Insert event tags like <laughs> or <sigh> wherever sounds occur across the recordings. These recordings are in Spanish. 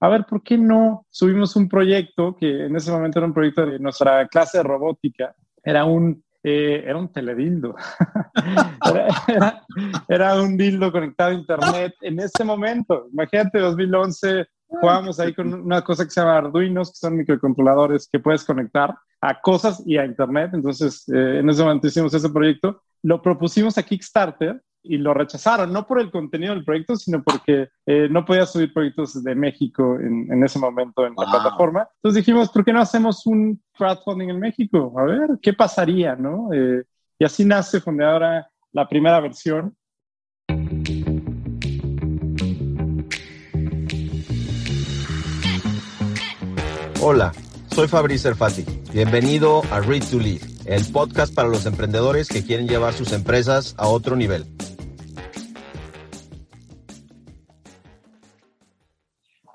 a ver, ¿por qué no subimos un proyecto que en ese momento era un proyecto de nuestra clase de robótica? Era un, eh, era un teledildo. <laughs> era, un dildo conectado a internet en ese momento. Imagínate, 2011, jugábamos ahí con una cosa que se llama Arduinos, que son microcontroladores que puedes conectar a cosas y a internet. Entonces, eh, en ese momento hicimos ese proyecto. Lo propusimos a Kickstarter y lo rechazaron, no por el contenido del proyecto, sino porque eh, no podía subir proyectos de México en, en ese momento en la plataforma. Entonces dijimos, ¿por qué no hacemos un crowdfunding en México? A ver, ¿qué pasaría? ¿no? Eh, y así nace Fundadora la primera versión. Hola, soy Fabrice Erfati. Bienvenido a Read to Lead, el podcast para los emprendedores que quieren llevar sus empresas a otro nivel.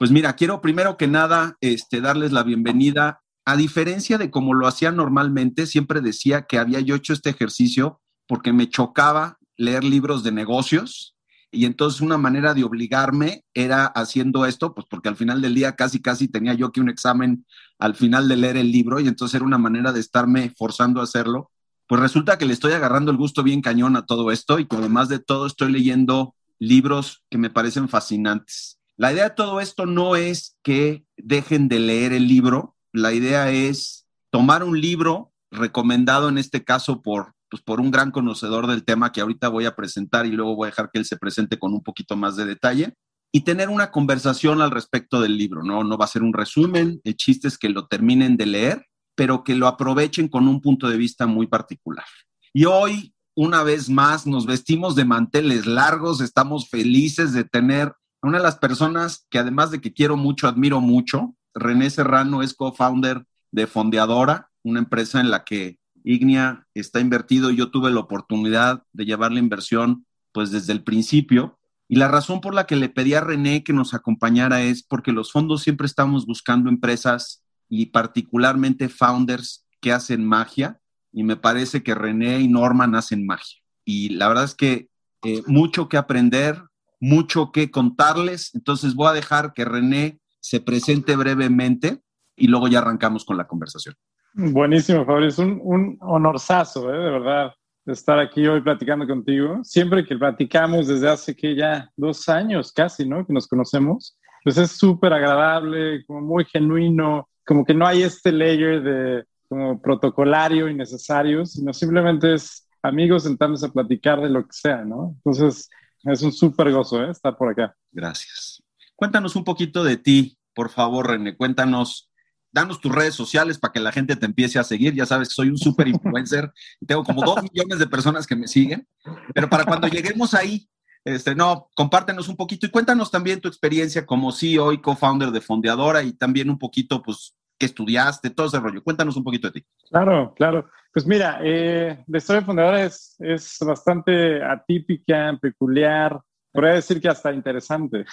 Pues mira, quiero primero que nada este, darles la bienvenida. A diferencia de como lo hacía normalmente, siempre decía que había yo hecho este ejercicio porque me chocaba leer libros de negocios y entonces una manera de obligarme era haciendo esto, pues porque al final del día casi casi tenía yo que un examen al final de leer el libro y entonces era una manera de estarme forzando a hacerlo. Pues resulta que le estoy agarrando el gusto bien cañón a todo esto y que además de todo estoy leyendo libros que me parecen fascinantes. La idea de todo esto no es que dejen de leer el libro, la idea es tomar un libro recomendado en este caso por, pues, por un gran conocedor del tema que ahorita voy a presentar y luego voy a dejar que él se presente con un poquito más de detalle y tener una conversación al respecto del libro, ¿no? No va a ser un resumen, el chiste es que lo terminen de leer, pero que lo aprovechen con un punto de vista muy particular. Y hoy, una vez más, nos vestimos de manteles largos, estamos felices de tener una de las personas que además de que quiero mucho, admiro mucho, René Serrano es co-founder de Fondeadora, una empresa en la que Ignia está invertido y yo tuve la oportunidad de llevar la inversión pues desde el principio. Y la razón por la que le pedí a René que nos acompañara es porque los fondos siempre estamos buscando empresas y particularmente founders que hacen magia. Y me parece que René y Norman hacen magia. Y la verdad es que eh, mucho que aprender, mucho que contarles, entonces voy a dejar que René se presente brevemente y luego ya arrancamos con la conversación. Buenísimo, Fabio. Es un, un ¿eh? de verdad, estar aquí hoy platicando contigo. Siempre que platicamos desde hace que ya dos años casi, ¿no? Que nos conocemos, pues es súper agradable, como muy genuino, como que no hay este layer de como protocolario y necesario, sino simplemente es amigos sentándose a platicar de lo que sea, ¿no? Entonces, es un súper gozo ¿eh? estar por acá. Gracias. Cuéntanos un poquito de ti, por favor, René. Cuéntanos, danos tus redes sociales para que la gente te empiece a seguir. Ya sabes que soy un súper influencer <laughs> tengo como dos millones de personas que me siguen. Pero para cuando lleguemos ahí, este, no, compártenos un poquito y cuéntanos también tu experiencia como CEO y co-founder de Fondeadora y también un poquito, pues, qué estudiaste, todo ese rollo. Cuéntanos un poquito de ti. Claro, claro. Pues mira, eh, la historia de Fundadora es, es bastante atípica, peculiar, podría decir que hasta interesante.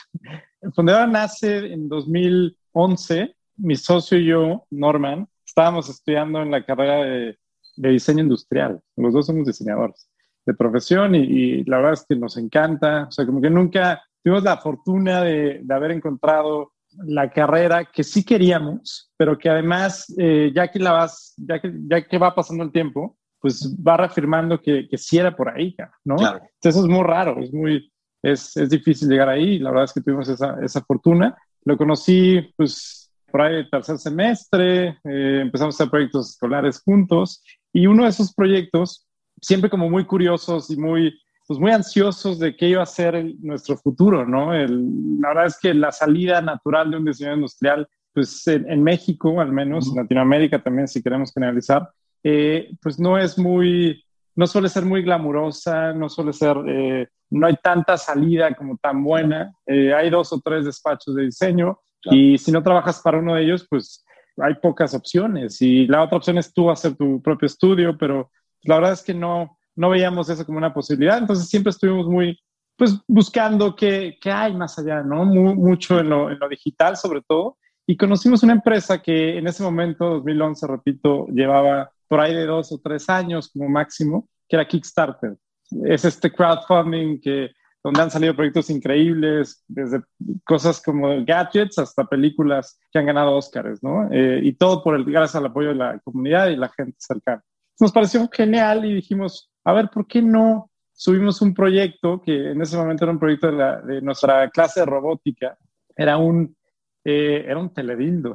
Fundadora nace en 2011. Mi socio y yo, Norman, estábamos estudiando en la carrera de, diseño industrial. Los dos somos diseñadores de profesión y, la verdad es que nos encanta. O sea, como que nunca tuvimos la fortuna de, de haber encontrado la carrera que sí queríamos, pero que además, eh, ya, que la vas, ya, que, ya que va pasando el tiempo, pues va reafirmando que, que sí era por ahí, ¿no? Claro. Entonces es muy raro, es muy, es, es, difícil llegar ahí. La verdad es que tuvimos esa, esa fortuna. Lo conocí, pues, por ahí el tercer semestre, eh, empezamos a hacer proyectos escolares juntos y uno de esos proyectos, siempre como muy curiosos y muy pues muy ansiosos de qué iba a ser nuestro futuro, ¿no? la verdad es que la salida natural de un diseñador industrial, pues en, México al menos, en Latinoamérica también si queremos generalizar, eh, pues no es muy, no suele ser muy glamurosa, no suele ser, eh, no hay tanta salida como tan buena, eh, hay dos o tres despachos de diseño y si no trabajas para uno de ellos, pues hay pocas opciones. Y la otra opción es tú hacer tu propio estudio, pero la verdad es que no, no veíamos eso como una posibilidad, entonces siempre estuvimos muy, pues, buscando qué, qué hay más allá, ¿no? mucho en lo, en lo, digital sobre todo, y conocimos una empresa que en ese momento, 2011, repito, llevaba por ahí de dos o tres años como máximo, que era Kickstarter. Es este crowdfunding que donde han salido proyectos increíbles, desde cosas como gadgets hasta películas que han ganado Oscars, ¿no? Eh, y todo por el, gracias al apoyo de la comunidad y la gente cercana. Nos pareció genial y dijimos, a ver, ¿por qué no subimos un proyecto que en ese momento era un proyecto de, nuestra clase de robótica? Era un, eh, era un teledildo.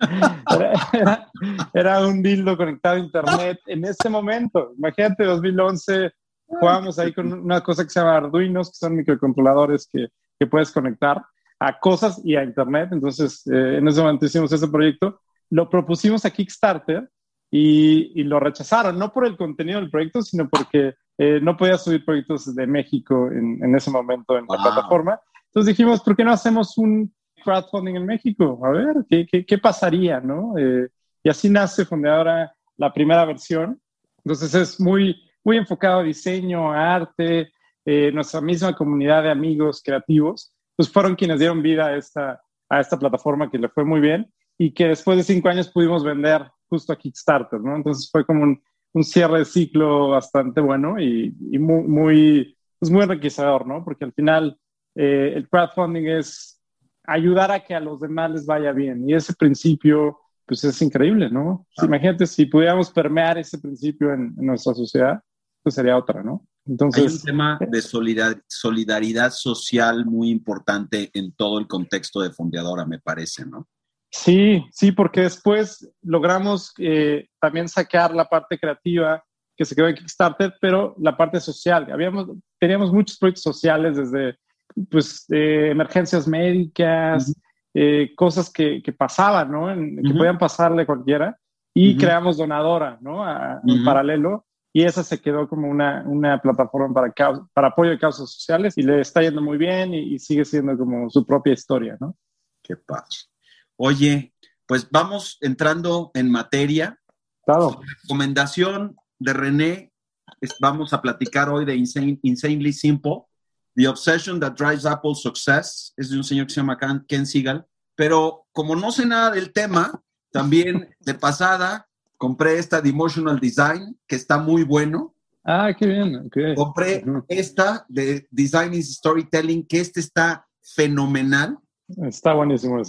<laughs> era, era, un dildo conectado a internet en ese momento. Imagínate, 2011, jugábamos ahí con una cosa que se llama Arduinos, que son microcontroladores que, que puedes conectar a cosas y a Internet. Entonces, eh, en ese momento hicimos ese proyecto. Lo propusimos a Kickstarter y, y, lo rechazaron, no por el contenido del proyecto, sino porque eh, no podía subir proyectos de México en, en ese momento en la plataforma. Entonces dijimos, ¿por qué no hacemos un crowdfunding en México? A ver, ¿qué, qué, qué pasaría? ¿no? Eh, y así nace Fundadora la primera versión. Entonces es muy, muy enfocado a diseño, a arte, eh, nuestra misma comunidad de amigos creativos, pues fueron quienes dieron vida a esta, a esta plataforma que le fue muy bien y que después de cinco años pudimos vender justo a Kickstarter, ¿no? Entonces fue como un, un cierre de ciclo bastante bueno y, y muy, muy, pues muy enriquecedor, ¿no? Porque al final eh, el crowdfunding es ayudar a que a los demás les vaya bien y ese principio pues es increíble, ¿no? Imagínate si pudiéramos permear ese principio en, en nuestra sociedad, pues sería otra, ¿no? Entonces, Hay un tema de solidaridad social muy importante en todo el contexto de Fondeadora, me parece, ¿no? Sí, sí, porque después logramos eh, también sacar la parte creativa que se quedó en Kickstarter, pero la parte social. Habíamos, teníamos muchos proyectos sociales desde pues, eh, emergencias médicas, eh, cosas que, que, pasaban, ¿no? Que podían pasarle cualquiera. Y creamos Donadora, ¿no? En paralelo y esa se quedó como una, una plataforma para, para apoyo de causas sociales y le está yendo muy bien y, sigue siendo como su propia historia, ¿no? Qué padre. Oye, pues vamos entrando en materia. Claro. recomendación de René, vamos a platicar hoy de Insanely Simple, The Obsession That Drives Apple's Success, es de un señor que se llama Ken Siegel, pero como no sé nada del tema, también de pasada compré esta de Emotional Design, que está muy bueno. Ah, qué bien. Compré esta de Design is Storytelling, que este está fenomenal. Está buenísimo.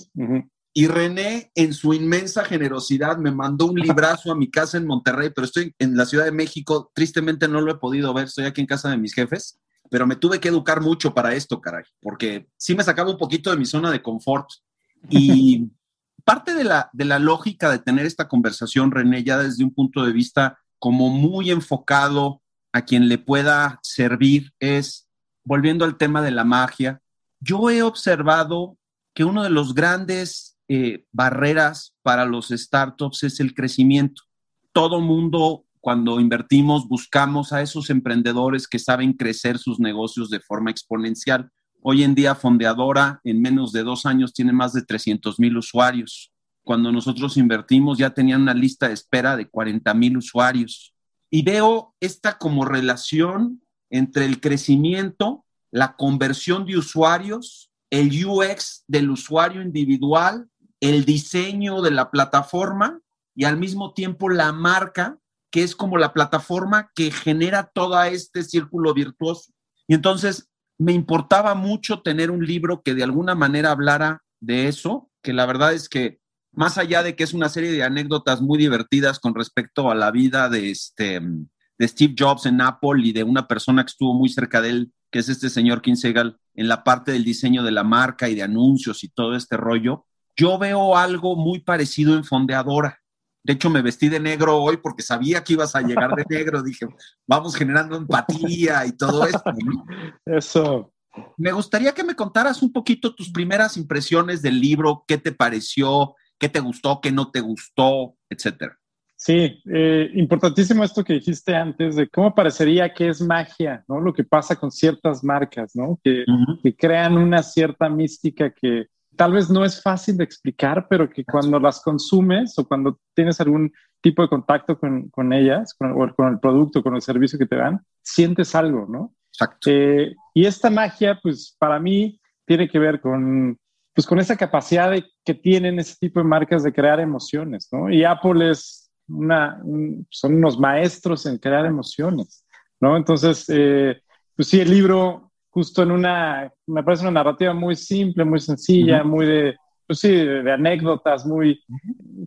Y René, en su inmensa generosidad, me mandó un librazo a mi casa en Monterrey, pero estoy en la Ciudad de México. Tristemente no lo he podido ver, estoy aquí en casa de mis jefes, pero me tuve que educar mucho para esto, caray, porque sí me sacaba un poquito de mi zona de confort. Y <laughs> parte de la, de la lógica de tener esta conversación, René, ya desde un punto de vista como muy enfocado a quien le pueda servir, es, volviendo al tema de la magia, yo he observado que uno de los grandes eh, barreras para los startups es el crecimiento. Todo mundo, cuando invertimos, buscamos a esos emprendedores que saben crecer sus negocios de forma exponencial. Hoy en día, Fondeadora, en menos de dos años, tiene más de 300 mil usuarios. Cuando nosotros invertimos, ya tenían una lista de espera de 40 mil usuarios. Y veo esta como relación entre el crecimiento, la conversión de usuarios, el UX del usuario individual, el diseño de la plataforma y al mismo tiempo la marca, que es como la plataforma que genera todo este círculo virtuoso. Y entonces me importaba mucho tener un libro que de alguna manera hablara de eso, que la verdad es que más allá de que es una serie de anécdotas muy divertidas con respecto a la vida de, este, de Steve Jobs en Apple y de una persona que estuvo muy cerca de él, que es este señor Kinsegal, en la parte del diseño de la marca y de anuncios y todo este rollo, yo veo algo muy parecido en Fondeadora. De hecho, me vestí de negro hoy porque sabía que ibas a llegar de <laughs> negro. Dije, vamos generando empatía y todo esto. Eso. Me gustaría que me contaras un poquito tus primeras impresiones del libro, qué te pareció, qué te gustó, qué no te gustó, etcétera. Sí, eh, importantísimo esto que dijiste antes de cómo parecería que es magia, ¿no? Lo que pasa con ciertas marcas, ¿no? Que, que crean una cierta mística que, tal vez no es fácil de explicar, pero que cuando las consumes o cuando tienes algún tipo de contacto con, con ellas, con, o con el producto, con el servicio que te dan, sientes algo, ¿no? Exacto. Eh, y esta magia, pues para mí, tiene que ver con, pues, con esa capacidad de, que tienen ese tipo de marcas de crear emociones, ¿no? Y Apple es una, son unos maestros en crear emociones, ¿no? Entonces, eh, pues sí, el libro justo en una, me parece una narrativa muy simple, muy sencilla, muy de, pues sí, de, anécdotas, muy,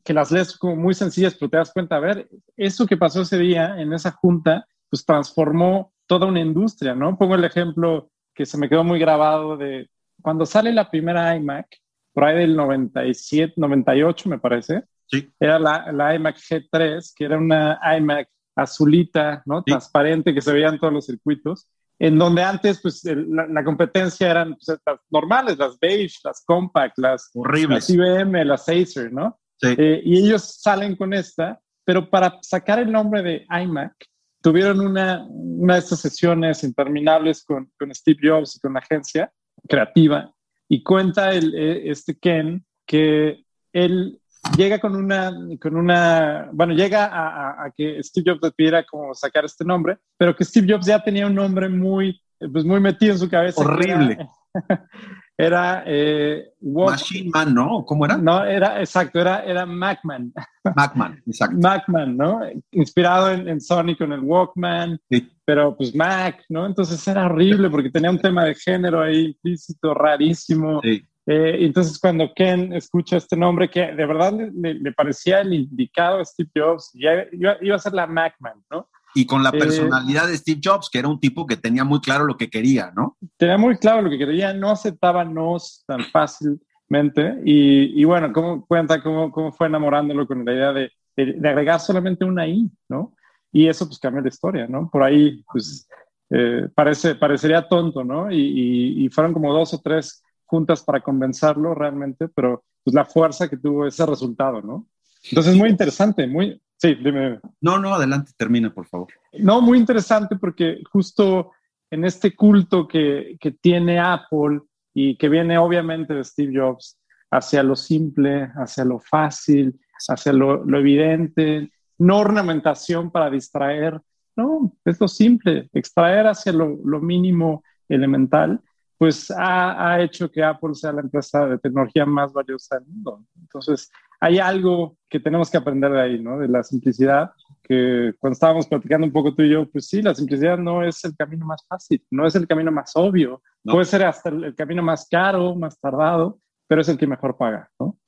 que las lees como muy sencillas, pero te das cuenta, a ver, eso que pasó ese día en esa junta, pues transformó toda una industria, ¿no? Pongo el ejemplo que se me quedó muy grabado de cuando sale la primera iMac, por ahí del 97, 98 me parece, sí. era la, la iMac G3, que era una iMac azulita, ¿no? Transparente, que se veían todos los circuitos, en donde antes, pues, la, competencia eran pues, las normales, las beige, las compact, las, Horribles. IBM, las Acer, ¿no? Sí. Eh, y ellos salen con esta, pero para sacar el nombre de iMac, tuvieron una, una de estas sesiones interminables con, con Steve Jobs y con la agencia creativa, y cuenta el, eh, este Ken que él llega con una, con una bueno, llega a, que Steve Jobs le pidiera como sacar este nombre, pero que Steve Jobs ya tenía un nombre muy, pues muy metido en su cabeza. Horrible. <laughs> Era, eh, Machine Man, ¿no? ¿Cómo era? No, era, exacto, era, era Macman. Macman, <laughs> exacto. Macman, ¿no? Inspirado en, en Sonic con el Walkman, pero pues Mac, ¿no? Entonces era horrible porque tenía un tema de género ahí implícito, rarísimo. Sí. Eh, entonces, cuando Ken escucha este nombre, que de verdad le, parecía el indicado a Steve Jobs, ya iba, iba, a ser la Macman, ¿no? Y con la eh, personalidad de Steve Jobs, que era un tipo que tenía muy claro lo que quería, ¿no? Tenía muy claro lo que quería, no aceptaba no tan fácilmente. Y, y bueno, ¿cómo cuenta cómo, cómo, fue enamorándolo con la idea de, de, agregar solamente una I, ¿no? Y eso pues cambió la historia, ¿no? Por ahí, pues, eh, parece, parecería tonto, ¿no? Y, y, fueron como dos o tres juntas para convencerlo realmente, pero pues la fuerza que tuvo ese resultado, ¿no? Entonces, muy interesante, muy... Sí, dime. No, no, adelante, termina, por favor. No, muy interesante porque justo en este culto que, que tiene Apple y que viene obviamente de Steve Jobs hacia lo simple, hacia lo fácil, hacia lo, lo evidente, no ornamentación para distraer, no, es lo simple, extraer hacia lo, lo mínimo elemental pues ha, hecho que Apple sea la empresa de tecnología más valiosa del mundo. Entonces, hay algo que tenemos que aprender de ahí, ¿no? De la simplicidad, que cuando estábamos platicando un poco tú y yo, pues sí, la simplicidad no es el camino más fácil, no es el camino más obvio, puede ser hasta el, camino más caro, más tardado, pero es el que mejor paga, ¿no?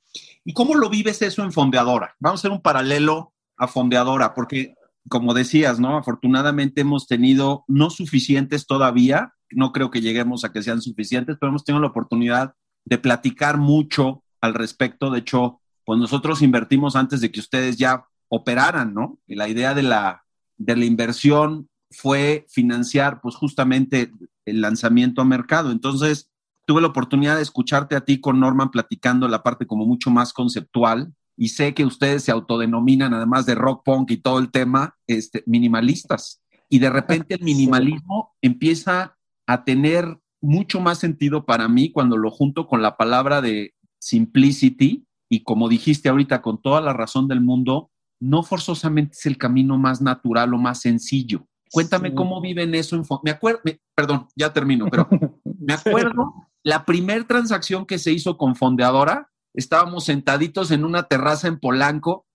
¿Y cómo lo vives eso en Fondeadora? Vamos a hacer un paralelo a Fondeadora, porque como decías, ¿no? Afortunadamente hemos tenido no suficientes todavía no creo que lleguemos a que sean suficientes, pero hemos tenido la oportunidad de platicar mucho al respecto. De hecho, pues nosotros invertimos antes de que ustedes ya operaran, ¿no? Y la idea de la, de la inversión fue financiar, pues justamente el lanzamiento a mercado. Entonces, tuve la oportunidad de escucharte a ti con Norman platicando la parte como mucho más conceptual y sé que ustedes se autodenominan, además de rock punk y todo el tema, este, minimalistas. Y de repente el <laughs> minimalismo empieza a tener mucho más sentido para mí cuando lo junto con la palabra de simplicity y como dijiste ahorita con toda la razón del mundo, no forzosamente es el camino más natural o más sencillo. Cuéntame cómo viven eso en me acuerdo, perdón, ya termino, pero <laughs> me acuerdo la primera transacción que se hizo con Fondeadora, estábamos sentaditos en una terraza en Polanco,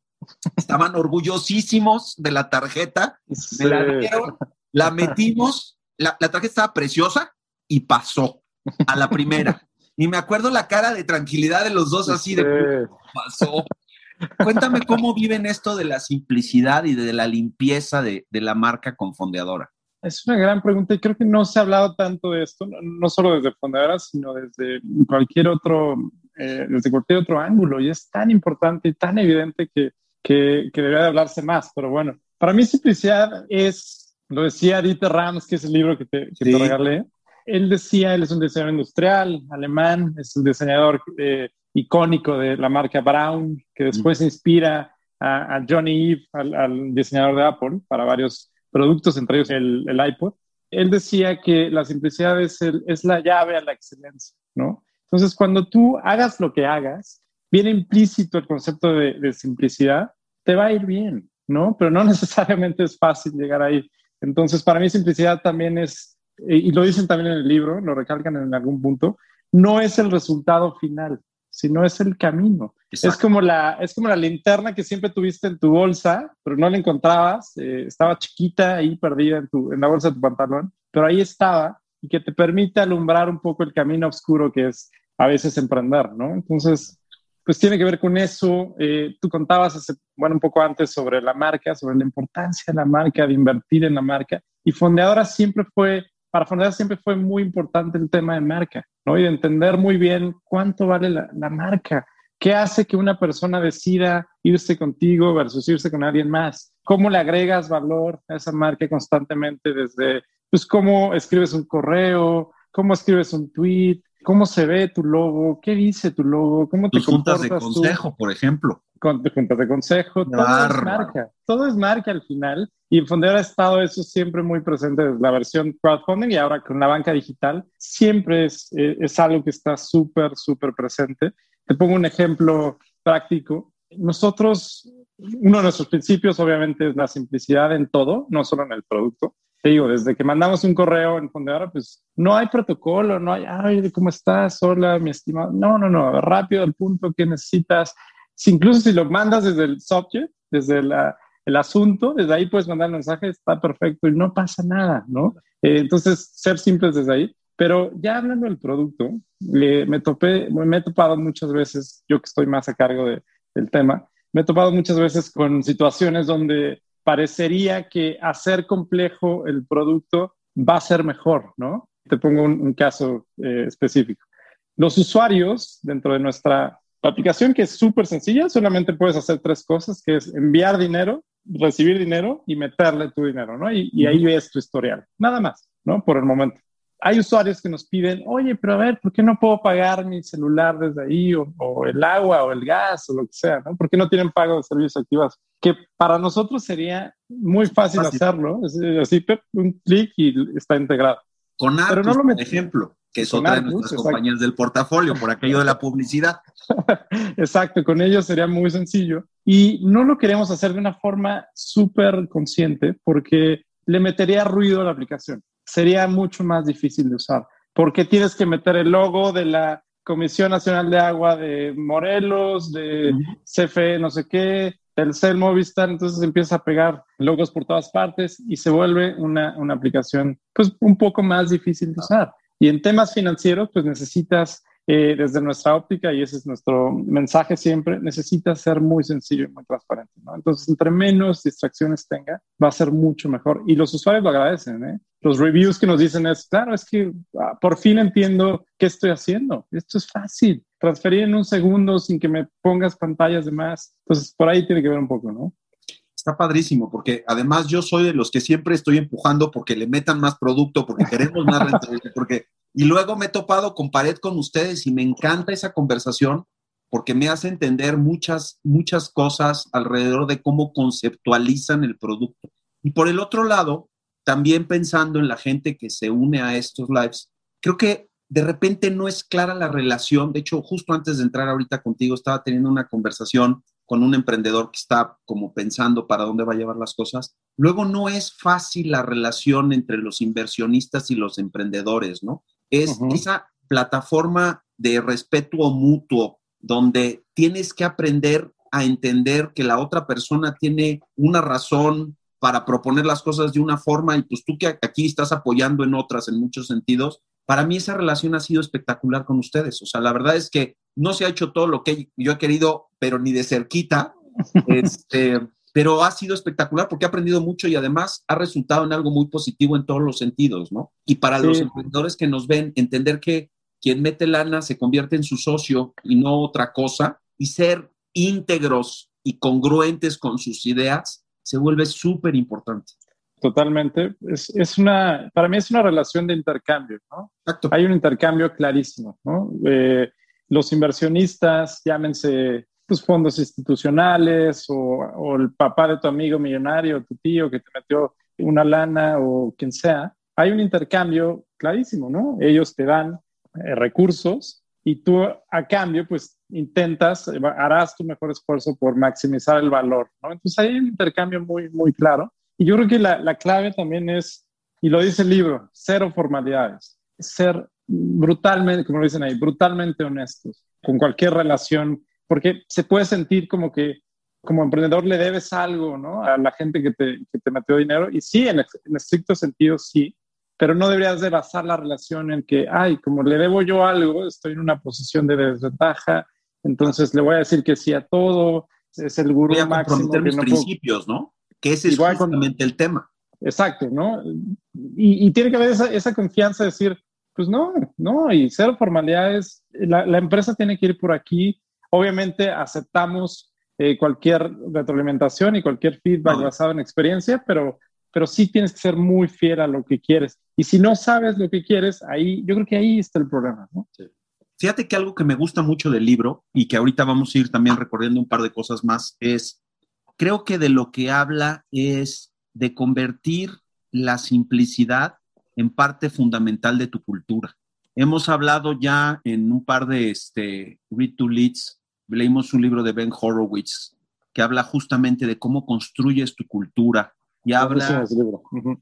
estaban <laughs> orgullosísimos de la tarjeta, la, la metimos la, tarjeta estaba preciosa y pasó a la primera. y me acuerdo la cara de tranquilidad de los dos así de pasó. Cuéntame cómo viven esto de la simplicidad y de la limpieza de, la marca con Fondeadora. Es una gran pregunta y creo que no se ha hablado tanto de esto, no, solo desde Fondeadora, sino desde cualquier otro, eh, desde cualquier otro ángulo. Y es tan importante y tan evidente que, que, que debería de hablarse más. Pero bueno, para mí simplicidad es lo decía Dieter Rams, que es el libro que te, que regalé. Él decía, él es un diseñador industrial alemán, es un diseñador eh, icónico de la marca Brown, que después inspira a, Johnny Ive, al, diseñador de Apple, para varios productos, entre ellos el, el iPod. Él decía que la simplicidad es, es la llave a la excelencia, ¿no? Entonces, cuando tú hagas lo que hagas, viene implícito el concepto de, de simplicidad, te va a ir bien, ¿no? Pero no <laughs> necesariamente es fácil llegar ahí. Entonces, para mí simplicidad también es, y lo dicen también en el libro, lo recalcan en algún punto, no es el resultado final, sino es el camino. Es como, la, es como la linterna que siempre tuviste en tu bolsa, pero no la encontrabas, eh, estaba chiquita ahí perdida en, tu, en la bolsa de tu pantalón, pero ahí estaba y que te permite alumbrar un poco el camino oscuro que es a veces emprender, ¿no? Entonces, pues tiene que ver con eso. Eh, tú contabas hace, bueno, un poco antes sobre la marca, sobre la importancia de la marca, de invertir en la marca. Y Fondeadora siempre fue, para Fondeadora siempre fue muy importante el tema de marca, ¿no? Y de entender muy bien cuánto vale la, la marca. ¿Qué hace que una persona decida irse contigo versus irse con alguien más? ¿Cómo le agregas valor a esa marca constantemente desde, pues, cómo escribes un correo, cómo escribes un tweet, cómo se ve tu logo, qué dice tu logo, cómo te juntas de consejo, por ejemplo. Con, juntas de consejo, todo es marca, todo es marca al final. Y en Fondeo ha estado eso siempre muy presente desde la versión crowdfunding y ahora con la banca digital, siempre es, eh, es algo que está súper, súper presente. Te pongo un ejemplo práctico. Nosotros, uno de nuestros principios obviamente es la simplicidad en todo, no solo en el producto te digo, desde que mandamos un correo en Fondeadora, pues no hay protocolo, no hay, ay, ¿cómo estás? Hola, mi estimado. No, no, no, rápido al punto que necesitas. Si, incluso si lo mandas desde el subject, desde la, el asunto, desde ahí puedes mandar mensaje, está perfecto y no pasa nada, ¿no? Eh, entonces, ser simples desde ahí. Pero ya hablando del producto, me topé, me he topado muchas veces, yo que estoy más a cargo de, del tema, me he topado muchas veces con situaciones donde parecería que hacer complejo el producto va a ser mejor, ¿no? Te pongo un, caso eh, específico. Los usuarios dentro de nuestra aplicación, que es súper sencilla, solamente puedes hacer tres cosas, que es enviar dinero, recibir dinero y meterle tu dinero, ¿no? Y, y ahí ves tu historial. Nada más, ¿no? Por el momento hay usuarios que nos piden, oye, pero a ver, ¿por qué no puedo pagar mi celular desde ahí o, el agua o el gas o lo que sea? ¿no? ¿Por qué no tienen pago de servicios activos? Que para nosotros sería muy fácil, hacerlo, así un clic y está integrado. Con Artus, no por ejemplo, que es otra de nuestras compañías del portafolio, por aquello de la publicidad. <laughs> exacto, con ellos sería muy sencillo. Y no lo queremos hacer de una forma súper consciente porque le metería ruido a la aplicación sería mucho más difícil de usar, porque tienes que meter el logo de la Comisión Nacional de Agua de Morelos, de CFE, no sé qué, Telcel Movistar, entonces empieza a pegar logos por todas partes y se vuelve una, una aplicación pues un poco más difícil de usar. Y en temas financieros, pues necesitas eh, desde nuestra óptica, y ese es nuestro mensaje siempre, necesita ser muy sencillo y muy transparente. ¿no? Entonces, entre menos distracciones tenga, va a ser mucho mejor. Y los usuarios lo agradecen. ¿eh? Los reviews que nos dicen es, claro, es que ah, por fin entiendo qué estoy haciendo. Esto es fácil. Transferir en un segundo sin que me pongas pantallas de más. Entonces, por ahí tiene que ver un poco, ¿no? Está padrísimo, porque además yo soy de los que siempre estoy empujando porque le metan más producto, porque queremos más rentabilidad, porque y luego me he topado con pared con ustedes y me encanta esa conversación porque me hace entender muchas, muchas cosas alrededor de cómo conceptualizan el producto. Y por el otro lado, también pensando en la gente que se une a estos lives, creo que de repente no es clara la relación. De hecho, justo antes de entrar ahorita contigo, estaba teniendo una conversación con un emprendedor que está como pensando para dónde va a llevar las cosas. Luego no es fácil la relación entre los inversionistas y los emprendedores, ¿no? Es esa plataforma de respeto mutuo donde tienes que aprender a entender que la otra persona tiene una razón para proponer las cosas de una forma y pues tú que aquí estás apoyando en otras en muchos sentidos, para mí esa relación ha sido espectacular con ustedes. O sea, la verdad es que no se ha hecho todo lo que yo he querido, pero ni de cerquita. <laughs> Este, pero ha sido espectacular porque ha aprendido mucho y además ha resultado en algo muy positivo en todos los sentidos, ¿no? Y para los emprendedores que nos ven, entender que quien mete lana se convierte en su socio y no otra cosa, y ser íntegros y congruentes con sus ideas se vuelve súper importante. Totalmente. Es, es, una, para mí es una relación de intercambio, ¿no? Exacto. Hay un intercambio clarísimo, ¿no? Eh, los inversionistas, llámense pues, fondos institucionales o, el papá de tu amigo millonario, tu tío que te metió una lana o quien sea, hay un intercambio clarísimo, ¿no? Ellos te dan eh, recursos y tú a cambio, pues intentas, harás tu mejor esfuerzo por maximizar el valor, ¿no? Entonces hay un intercambio muy, muy claro. Y yo creo que la, la clave también es, y lo dice el libro, cero formalidades, ser brutalmente, como lo dicen ahí, brutalmente honestos con cualquier relación porque se puede sentir como que como emprendedor le debes algo, ¿no? A la gente que te, que te metió dinero. Y sí, en, en, estricto sentido, sí. pero no deberías de basar la relación en que, ay, como le debo yo algo, estoy en una posición de desventaja, entonces le voy a decir que sí a todo, es el gurú máximo. Que mis principios, ¿no? Que ese es justamente el tema. Exacto, ¿no? Y, tiene que haber esa, esa, confianza de decir, pues no, no, y cero formalidades, la, la empresa tiene que ir por aquí. Obviamente aceptamos eh, cualquier retroalimentación y cualquier feedback basado en experiencia, pero, pero sí tienes que ser muy fiel a lo que quieres. Y si no sabes lo que quieres, ahí, yo creo que ahí está el problema, ¿no? Fíjate que algo que me gusta mucho del libro y que ahorita vamos a ir también recorriendo un par de cosas más es, creo que de lo que habla es de convertir la simplicidad en parte fundamental de tu cultura. Hemos hablado ya en un par de este, Read to Leads leímos un libro de Ben Horowitz que habla justamente de cómo construyes tu cultura y habla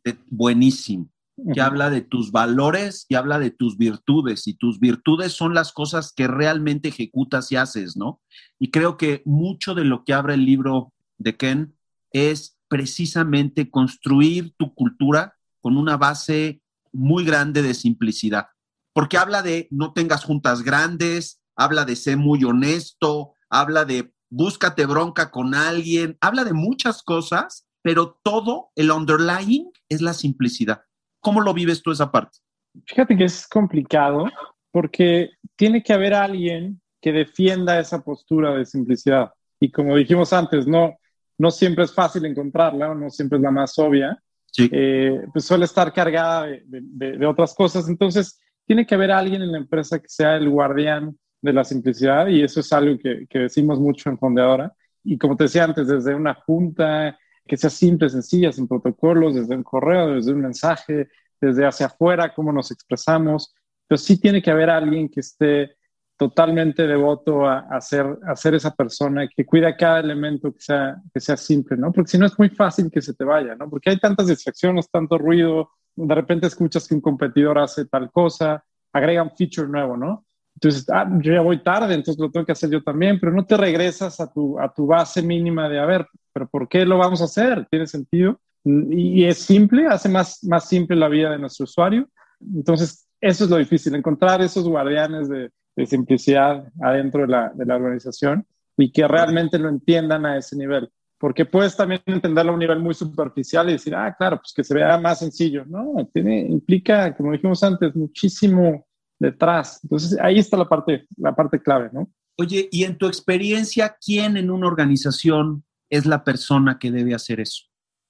de, buenísimo, que habla de tus valores y habla de tus virtudes y tus virtudes son las cosas que realmente ejecutas y haces, ¿no? Y creo que mucho de lo que abre el libro de Ken es precisamente construir tu cultura con una base muy grande de simplicidad, porque habla de no tengas juntas grandes, habla de ser muy honesto, habla de búscate bronca con alguien, habla de muchas cosas, pero todo el underlying es la simplicidad. ¿Cómo lo vives tú esa parte? Fíjate que es complicado porque tiene que haber alguien que defienda esa postura de simplicidad. Y como dijimos antes, no, no siempre es fácil encontrarla, no siempre es la más obvia. Sí. Eh, pues suele estar cargada de, de, otras cosas. Entonces, tiene que haber alguien en la empresa que sea el guardián de la simplicidad y eso es algo que, que decimos mucho en Fondeadora. Y como te decía antes, desde una junta que sea simple, sencilla, sin protocolos, desde un correo, desde un mensaje, desde hacia afuera, cómo nos expresamos, pero sí tiene que haber alguien que esté totalmente devoto a, a, ser, esa persona que cuida cada elemento que sea, que sea simple, ¿no? Porque si no es muy fácil que se te vaya, ¿no? Porque hay tantas distracciones, tanto ruido, de repente escuchas que un competidor hace tal cosa, agrega un feature nuevo, ¿no? Entonces, ah, yo ya voy tarde, entonces lo tengo que hacer yo también, pero no te regresas a tu, a tu base mínima de, a ver, pero ¿por qué lo vamos a hacer? ¿Tiene sentido? Y, es simple, hace más, más simple la vida de nuestro usuario. Entonces, eso es lo difícil, encontrar esos guardianes de, de simplicidad adentro de la, de la organización y que realmente lo entiendan a ese nivel. Porque puedes también entenderlo a un nivel muy superficial y decir, ah, claro, pues que se vea más sencillo. No, tiene, implica, como dijimos antes, muchísimo detrás. Entonces, ahí está la parte, la parte clave, ¿no? Oye, y en tu experiencia, ¿quién en una organización es la persona que debe hacer eso?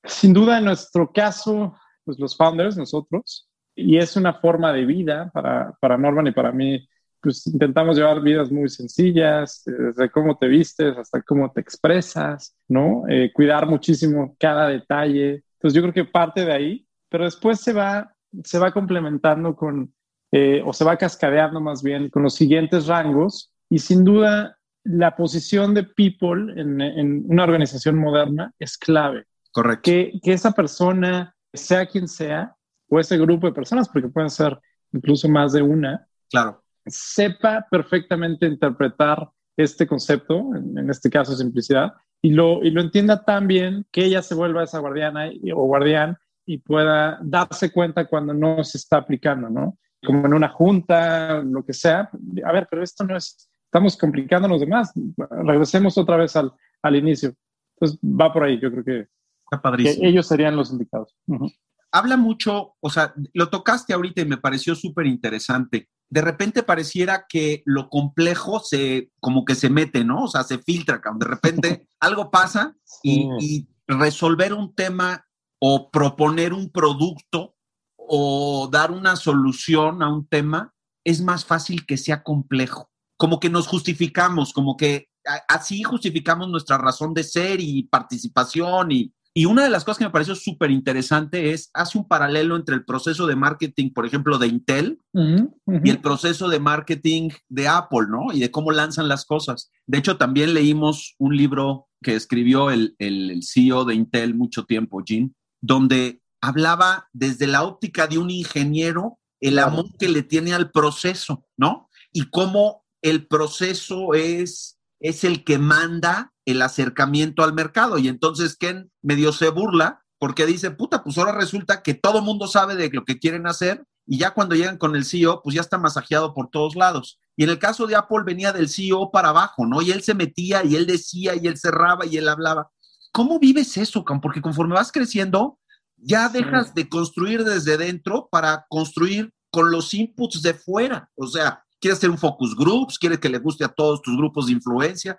Sin duda, en nuestro caso, pues los founders, nosotros, y es una forma de vida para, para Norman y para mí. Pues intentamos llevar vidas muy sencillas, desde cómo te vistes hasta cómo te expresas, ¿no? Eh, cuidar muchísimo cada detalle. Entonces yo creo que parte de ahí, pero después se va, se va complementando con, eh, o se va cascadeando más bien con los siguientes rangos y sin duda la posición de people en, una organización moderna es clave. Correcto. Que, que, esa persona, sea quien sea, o ese grupo de personas, porque pueden ser incluso más de una, claro. sepa perfectamente interpretar este concepto, en, este caso simplicidad, y lo, y lo entienda tan bien que ella se vuelva esa guardiana o guardián y pueda darse cuenta cuando no se está aplicando, ¿no? Como en una junta, lo que sea. A ver, pero esto no es, estamos complicando a los demás. Regresemos otra vez al, al inicio. Entonces va por ahí, yo creo que, que ellos serían los indicados. Habla mucho, o sea, lo tocaste ahorita y me pareció súper interesante. De repente pareciera que lo complejo se, como que se mete, ¿no? O sea, se filtra, de repente <laughs> algo pasa y, y resolver un tema o proponer un producto o dar una solución a un tema es más fácil que sea complejo. Como que nos justificamos, como que así justificamos nuestra razón de ser y participación y, una de las cosas que me pareció súper interesante es, hace un paralelo entre el proceso de marketing, por ejemplo, de Intel y el proceso de marketing de Apple, ¿no? Y de cómo lanzan las cosas. De hecho, también leímos un libro que escribió el, el CEO de Intel mucho tiempo, Jim, donde hablaba desde la óptica de un ingeniero, el amor que le tiene al proceso, ¿no? Y cómo el proceso es, es el que manda el acercamiento al mercado. Y entonces Ken medio se burla porque dice, puta, pues ahora resulta que todo mundo sabe de lo que quieren hacer y ya cuando llegan con el CEO, pues ya está masajeado por todos lados. Y en el caso de Apple venía del CEO para abajo, ¿no? Y él se metía y él decía y él cerraba y él hablaba. ¿Cómo vives eso, Cam? Porque conforme vas creciendo, ya dejas de construir desde dentro para construir con los inputs de fuera. O sea, quieres hacer un focus groups, quieres que le guste a todos tus grupos de influencia.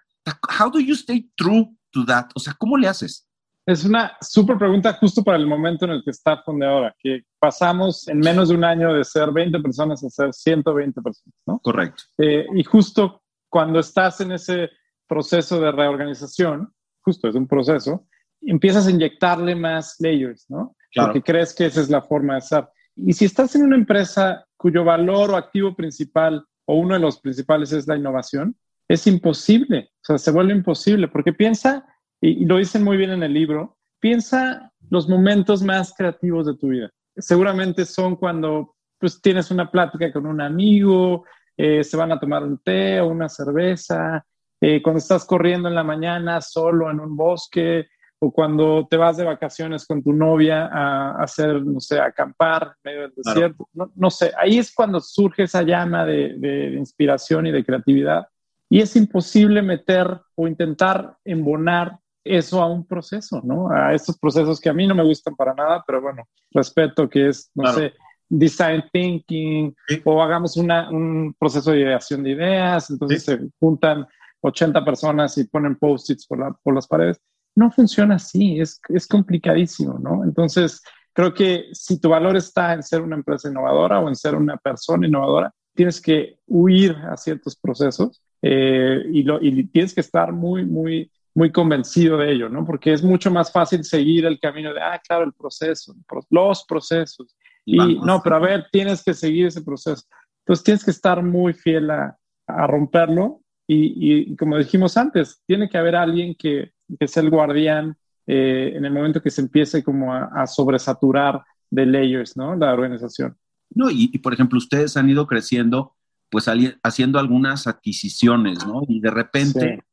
How do you stay true to that? O sea, ¿cómo le haces? Es una súper pregunta justo para el momento en el que está ahora, que pasamos en menos de un año de ser 20 personas a ser 120 personas, ¿no? Correcto. Eh, y justo cuando estás en ese proceso de reorganización, justo es un proceso, empiezas a inyectarle más layers, ¿no? Porque crees que esa es la forma de ser. Y si estás en una empresa cuyo valor o activo principal o uno de los principales es la innovación, es imposible, o sea, se vuelve imposible, porque piensa, y, lo dicen muy bien en el libro, piensa los momentos más creativos de tu vida. Seguramente son cuando pues tienes una plática con un amigo, eh, se van a tomar un té o una cerveza, eh, cuando estás corriendo en la mañana solo en un bosque, o cuando te vas de vacaciones con tu novia a, hacer, no sé, a acampar en medio del desierto. No, sé, ahí es cuando surge esa llama de, de, inspiración y de creatividad. Y es imposible meter o intentar embonar eso a un proceso, ¿no? A estos procesos que a mí no me gustan para nada, pero bueno, respeto que es, no sé, design thinking o hagamos una, un proceso de ideación de ideas, entonces se juntan 80 personas y ponen post-its por, por las paredes no funciona así, es, es complicadísimo, ¿no? Entonces, creo que si tu valor está en ser una empresa innovadora o en ser una persona innovadora, tienes que huir a ciertos procesos eh, y, lo, y tienes que estar muy, muy, muy convencido de ello, ¿no? Porque es mucho más fácil seguir el camino de, ah, claro, el proceso, los procesos. Y, no, pero a ver, tienes que seguir ese proceso. Entonces tienes que estar muy fiel a, a romperlo y, y, como dijimos antes, tiene que haber alguien que, que es el guardián eh, en el momento que se empiece como a, sobresaturar de layers, ¿no? La organización. No, y, por ejemplo, ustedes han ido creciendo, pues haciendo algunas adquisiciones, ¿no? Y de repente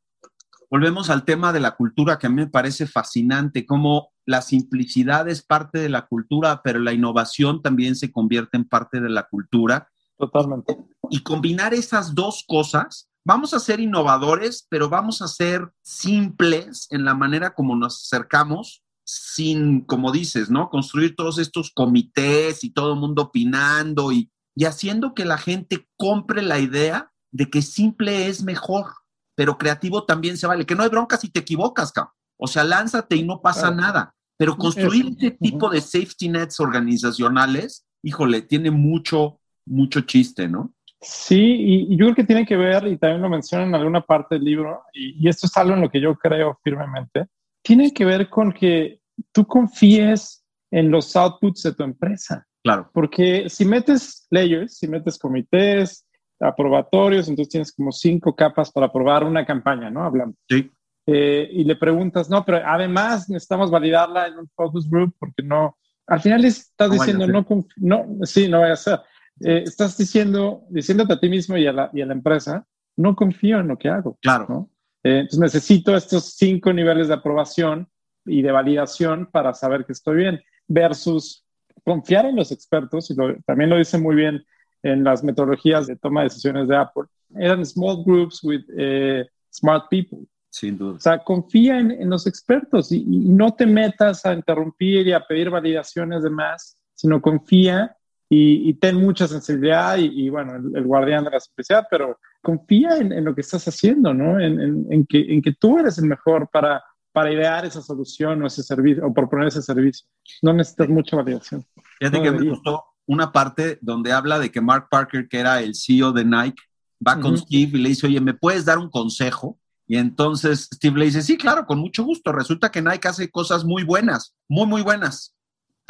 volvemos al tema de la cultura que a mí me parece fascinante, cómo la simplicidad es parte de la cultura, pero la innovación también se convierte en parte de la cultura. Totalmente. Y combinar esas dos cosas vamos a ser innovadores, pero vamos a ser simples en la manera como nos acercamos, sin, como dices, ¿no? Construir todos estos comités y todo el mundo opinando y, y haciendo que la gente compre la idea de que simple es mejor, pero creativo también se vale. Que no hay bronca si te equivocas, cabrón. O sea, lánzate y no pasa nada. Pero construir este tipo de safety nets organizacionales, híjole, tiene mucho, mucho chiste, ¿no? Sí, y, yo creo que tiene que ver, y también lo mencionan en alguna parte del libro, y, esto es algo en lo que yo creo firmemente, tiene que ver con que tú confíes en los outputs de tu empresa. Claro. Porque si metes layers, si metes comités, aprobatorios, entonces tienes como cinco capas para aprobar una campaña, ¿no? Hablando. Sí. Eh, y le preguntas, no, pero además necesitamos validarla en un focus group porque no, al final estás diciendo, no, no, sí, no vaya a ser. Eh, estás diciendo, diciéndote a ti mismo y a, la, y a la empresa, no confío en lo que hago. Claro. Eh, entonces necesito estos cinco niveles de aprobación y de validación para saber que estoy bien, versus confiar en los expertos, y también lo dice muy bien en las metodologías de toma de decisiones de Apple, eran small groups with eh, smart people. Sin duda. O sea, confía en, los expertos y, y, no te metas a interrumpir y a pedir validaciones de más, sino confía y, ten mucha sensibilidad y, bueno, el, guardián de la simplicidad, pero confía en, lo que estás haciendo, ¿no? En, que, en que tú eres el mejor para, para idear esa solución o ese servicio o proponer ese servicio. No necesitas mucha validación. Fíjate que me gustó una parte donde habla de que Mark Parker, que era el CEO de Nike, va con Steve y le dice, oye, ¿me puedes dar un consejo? Y entonces Steve le dice, sí, claro, con mucho gusto. Resulta que Nike hace cosas muy buenas, muy, muy buenas.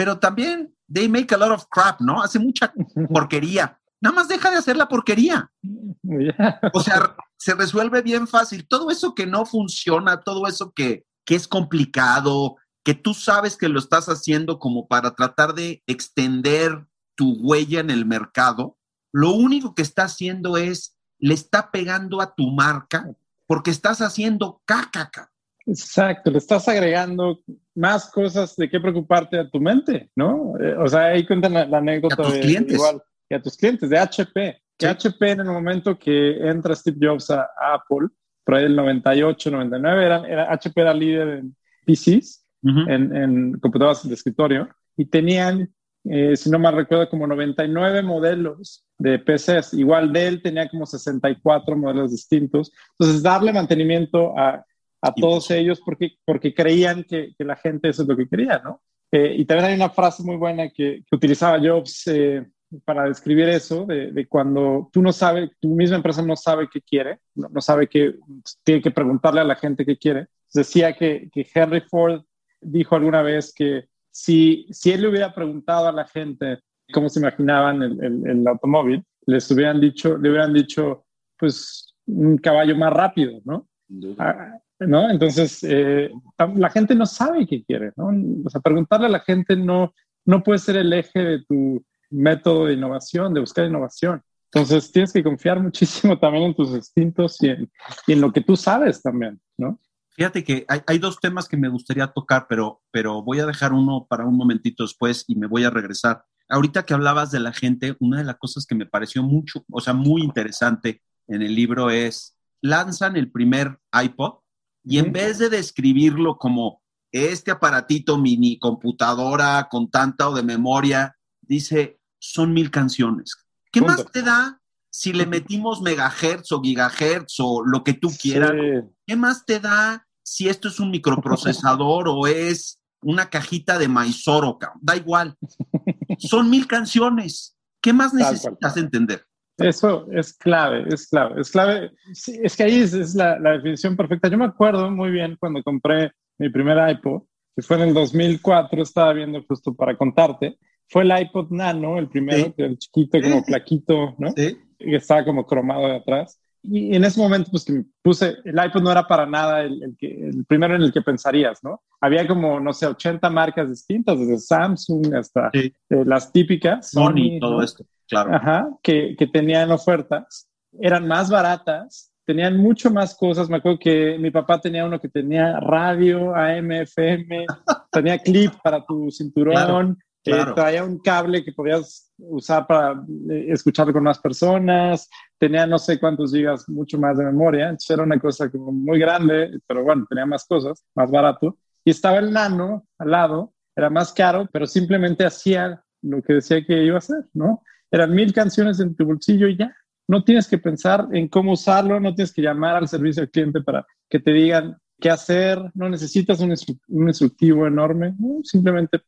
Pero también they make a lot of crap, ¿no? Hace mucha <laughs> porquería. Nada más deja de hacer la porquería. <laughs> O sea, se resuelve bien fácil. Todo eso que no funciona, todo eso que, que es complicado, que tú sabes que lo estás haciendo como para tratar de extender tu huella en el mercado, lo único que está haciendo es, le está pegando a tu marca porque estás haciendo caca. Exacto, le estás agregando más cosas de qué preocuparte a tu mente, ¿no? Eh, o sea, ahí cuentan la, anécdota a de clientes. igual, y a tus clientes, de HP. Que HP en el momento que entra Steve Jobs a, Apple, por ahí el 98, 99, era, HP era líder en PCs, en, en, computadoras de escritorio, y tenían, eh, si no mal recuerdo, como 99 modelos de PCs. Igual Dell tenía como 64 modelos distintos. Entonces, darle mantenimiento a a todos ellos porque, porque creían que, que, la gente eso es lo que quería, ¿no? Eh, y también hay una frase muy buena que, que utilizaba Jobs eh, para describir eso, de, de, cuando tú no sabes, tu misma empresa no sabe qué quiere, no, no, sabe qué, tiene que preguntarle a la gente qué quiere. Decía que, que Henry Ford dijo alguna vez que si, si él le hubiera preguntado a la gente cómo se imaginaban el, el, el automóvil, les hubieran dicho, le hubieran dicho, pues, un caballo más rápido, ¿no? ¿No? Entonces, eh, la gente no sabe qué quiere, ¿no? O sea, preguntarle a la gente no, no puede ser el eje de tu método de innovación, de buscar innovación. Entonces, tienes que confiar muchísimo también en tus instintos y en, y en lo que tú sabes también, ¿no? Fíjate que hay, hay, dos temas que me gustaría tocar, pero, pero voy a dejar uno para un momentito después y me voy a regresar. Ahorita que hablabas de la gente, una de las cosas que me pareció mucho, o sea, muy interesante en el libro es, lanzan el primer iPod y en vez de describirlo como este aparatito mini computadora con tanta o de memoria, dice, son mil canciones. ¿Qué más te da si le metimos megahertz o gigahertz o lo que tú quieras? ¿Qué más te da si esto es un microprocesador o es una cajita de maizoro? Da igual. <laughs> Son mil canciones. ¿Qué más necesitas entender? Eso es clave, es clave, es clave. es que ahí es, la, definición perfecta. Yo me acuerdo muy bien cuando compré mi primer iPod, que fue en el 2004, estaba viendo justo para contarte. Fue el iPod Nano, el primero, el chiquito, como plaquito, ¿no? Sí. Que estaba como cromado de atrás. Y en ese momento, pues que me puse, el iPod no era para nada el, que, el primero en el que pensarías, ¿no? Había como, no sé, 80 marcas distintas, desde Samsung hasta eh, las típicas. Sony, todo esto claro. Ajá, que, que tenían ofertas, eran más baratas, tenían mucho más cosas. Me acuerdo que mi papá tenía uno que tenía radio, AM, FM, <laughs> tenía clip para tu cinturón, claro, traía un cable que podías usar para eh, escuchar con más personas, tenía no sé cuántos gigas, mucho más de memoria. Entonces era una cosa como muy grande, pero bueno, tenía más cosas, más barato. Y estaba el nano al lado, era más caro, pero simplemente hacía lo que decía que iba a hacer, ¿no? eran mil canciones en tu bolsillo y ya. No tienes que pensar en cómo usarlo, no tienes que llamar al servicio al cliente para que te digan qué hacer, no necesitas un, instructivo enorme, simplemente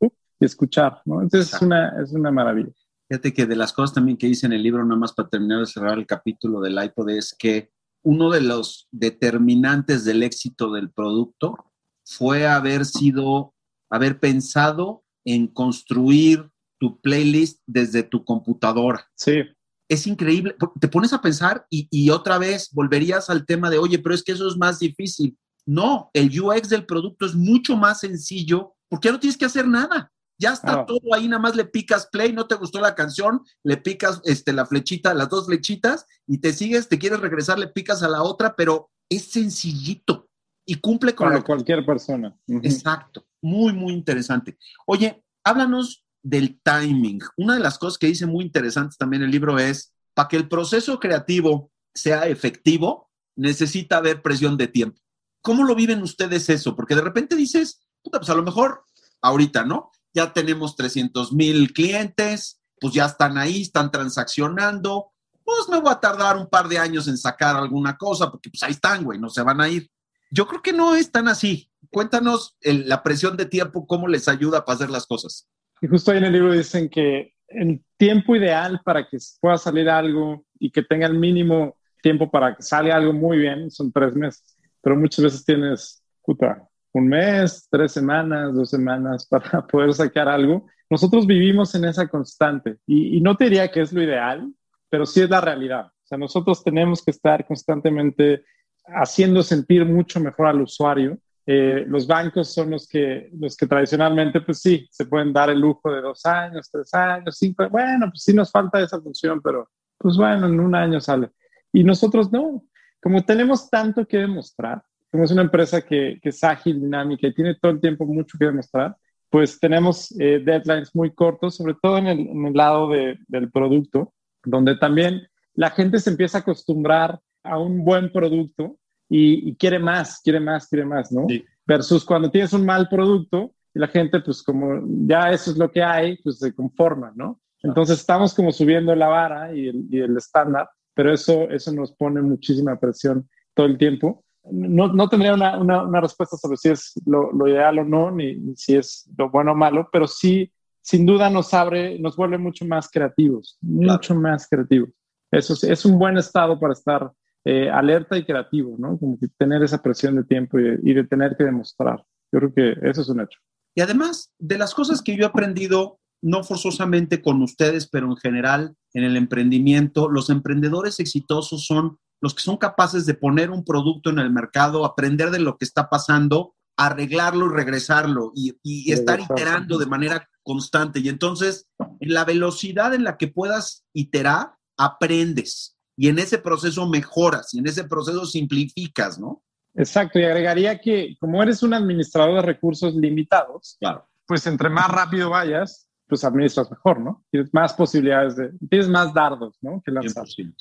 escuchar, ¿no? Entonces es una, es una maravilla. Fíjate que de las cosas también que dice en el libro, nada más para terminar de cerrar el capítulo del iPod, es que uno de los determinantes del éxito del producto fue haber sido, haber pensado en construir tu playlist desde tu computadora. Sí. Es increíble. Te pones a pensar y, otra vez volverías al tema de, oye, pero es que eso es más difícil. No, el UX del producto es mucho más sencillo porque ya no tienes que hacer nada. Ya está todo ahí, nada más le picas play, no te gustó la canción, le picas este, la flechita, las dos flechitas y te sigues, te quieres regresar, le picas a la otra, pero es sencillito y cumple con Para cualquier persona. Exacto, muy, muy interesante. Oye, háblanos del timing. Una de las cosas que dice muy interesantes también el libro es, para que el proceso creativo sea efectivo, necesita haber presión de tiempo. ¿Cómo lo viven ustedes eso? Porque de repente dices, puta, pues a lo mejor ahorita, ¿no? Ya tenemos 300 mil clientes, pues ya están ahí, están transaccionando, pues me voy a tardar un par de años en sacar alguna cosa, porque pues ahí están, güey, no se van a ir. Yo creo que no es tan así. Cuéntanos la presión de tiempo, cómo les ayuda para hacer las cosas. Y justo ahí en el libro dicen que el tiempo ideal para que pueda salir algo y que tenga el mínimo tiempo para que salga algo muy bien son tres meses. Pero muchas veces tienes, puta, un mes, tres semanas, dos semanas <laughs> para poder sacar algo. Nosotros vivimos en esa constante y, no te diría que es lo ideal, pero sí es la realidad. O sea, nosotros tenemos que estar constantemente haciendo sentir mucho mejor al usuario eh, los bancos son los que, los que tradicionalmente, pues sí, se pueden dar el lujo de dos años, tres años, cinco. Bueno, pues sí nos falta esa función, pero pues bueno, en un año sale. Y nosotros no. Como tenemos tanto que demostrar, como es una empresa que, que, es ágil, dinámica y tiene todo el tiempo mucho que demostrar, pues tenemos eh, deadlines muy cortos, sobre todo en el, en el lado de, del producto, donde también la gente se empieza a acostumbrar a un buen producto y, y quiere más, quiere más, quiere más, ¿no? Sí. Versus cuando tienes un mal producto y la gente, pues como ya eso es lo que hay, pues se conforma, ¿no? Entonces estamos como subiendo la vara y el, y el estándar, pero eso, eso nos pone muchísima presión todo el tiempo no, no tendría una, una, una, respuesta sobre si es lo, lo ideal o no, ni, ni, si es lo bueno o malo, pero sí, sin duda nos abre, nos vuelve mucho más creativos, mucho más creativos. Eso es, es, un buen estado para estar eh, alerta y creativo, ¿no? Como que tener esa presión de tiempo y de, y de tener que demostrar. Yo creo que eso es un hecho. Y además, de las cosas que yo he aprendido, no forzosamente con ustedes, pero en general en el emprendimiento, los emprendedores exitosos son los que son capaces de poner un producto en el mercado, aprender de lo que está pasando, arreglarlo y regresarlo y, y estar iterando de manera constante. Y entonces, en la velocidad en la que puedas iterar, aprendes y en ese proceso mejoras y en ese proceso simplificas, ¿no? Exacto, y agregaría que como eres un administrador de recursos limitados, claro. pues entre más rápido vayas, pues administras mejor, ¿no? Tienes más posibilidades de, tienes más dardos, ¿no? Que lanzar. 100%.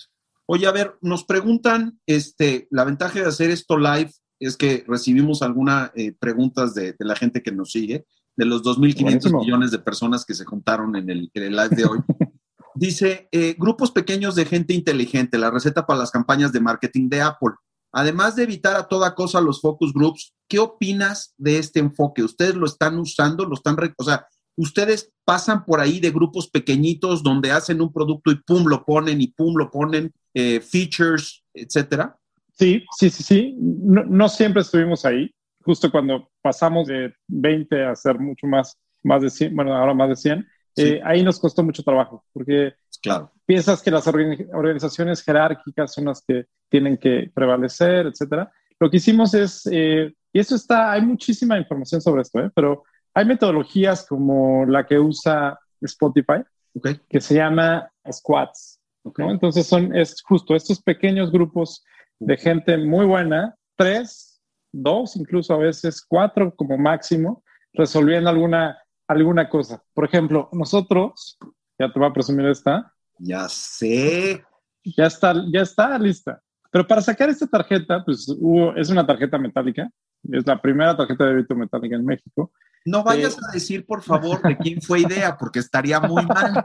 Oye, a ver, nos preguntan, este, la ventaja de hacer esto live es que recibimos algunas eh, preguntas de, de, la gente que nos sigue, de los 2.500 Buenísimo. millones de personas que se juntaron en el, en el live de hoy. <laughs> Dice, eh, grupos pequeños de gente inteligente, la receta para las campañas de marketing de Apple. Además de evitar a toda cosa los focus groups, ¿qué opinas de este enfoque? ¿Ustedes lo están usando? ¿Lo están, o sea, ustedes pasan por ahí de grupos pequeñitos donde hacen un producto y pum, lo ponen y pum, lo ponen, eh, features, etcétera? Sí, sí, sí, sí. No, no, siempre estuvimos ahí. Justo cuando pasamos de 20 a ser mucho más, más de 100, bueno, ahora más de 100, sí. eh, ahí nos costó mucho trabajo, porque claro. piensas que las organizaciones jerárquicas son las que tienen que prevalecer, etcétera. Lo que hicimos es, eh, y eso está, hay muchísima información sobre esto, ¿eh? pero hay metodologías como la que usa Spotify, okay. que se llama squads. Okay. ¿no? Entonces son es justo estos pequeños grupos de gente muy buena, tres, dos, incluso a veces cuatro como máximo, resolviendo alguna, alguna cosa. Por ejemplo, nosotros, ya te voy a presumir esta. Ya sé. Ya está, ya está lista. Pero para sacar esta tarjeta, pues hubo, es una tarjeta metálica, es la primera tarjeta de débito metálica en México. No vayas eh, a decir, por favor, de quién fue idea, porque estaría muy mal.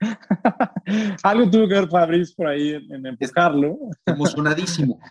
<laughs> Algo tuvo que ver Fabriz por ahí en, en empujarlo. Emocionadísimo. <laughs>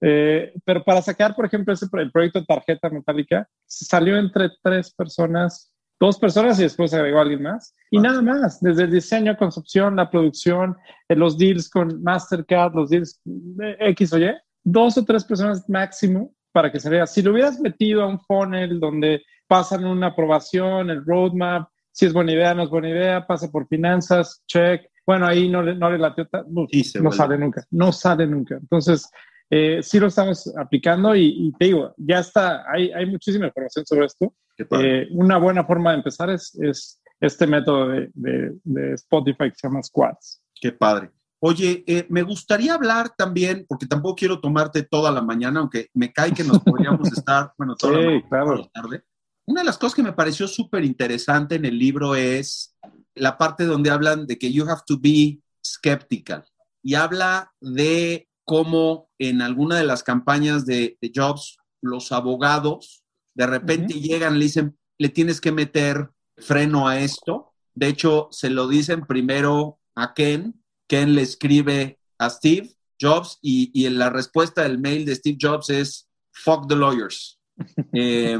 Eh, pero para sacar, por ejemplo, ese, el proyecto de tarjeta metálica, salió entre tres personas, dos personas y después agregó alguien más. Y nada más, desde el diseño, concepción, la producción, eh, los deals con Mastercard, los deals de X o Y, dos o tres personas máximo para que se vea. Si lo hubieras metido a un funnel donde pasan una aprobación, el roadmap, si es buena idea, no es buena idea, pasa por finanzas, check. Bueno, ahí no le, no le latió, no, no sale nunca, no sale nunca. Entonces, eh, sí lo estamos aplicando y, y, te digo, ya está, hay, hay muchísima información sobre esto. Eh, una buena forma de empezar es, es este método de, de, de, Spotify que se llama Squads. Qué padre. Oye, eh, me gustaría hablar también, porque tampoco quiero tomarte toda la mañana, aunque me cae que nos podríamos <laughs> estar, bueno, toda, sí, la, mañana, claro. toda la tarde. Una de las cosas que me pareció súper interesante en el libro es la parte donde hablan de que you have to be skeptical y habla de cómo en alguna de las campañas de, de Jobs los abogados de repente uh -huh. llegan, le dicen, le tienes que meter freno a esto. De hecho, se lo dicen primero a Ken, Ken le escribe a Steve Jobs y, y la respuesta del mail de Steve Jobs es, fuck the lawyers. <laughs> eh,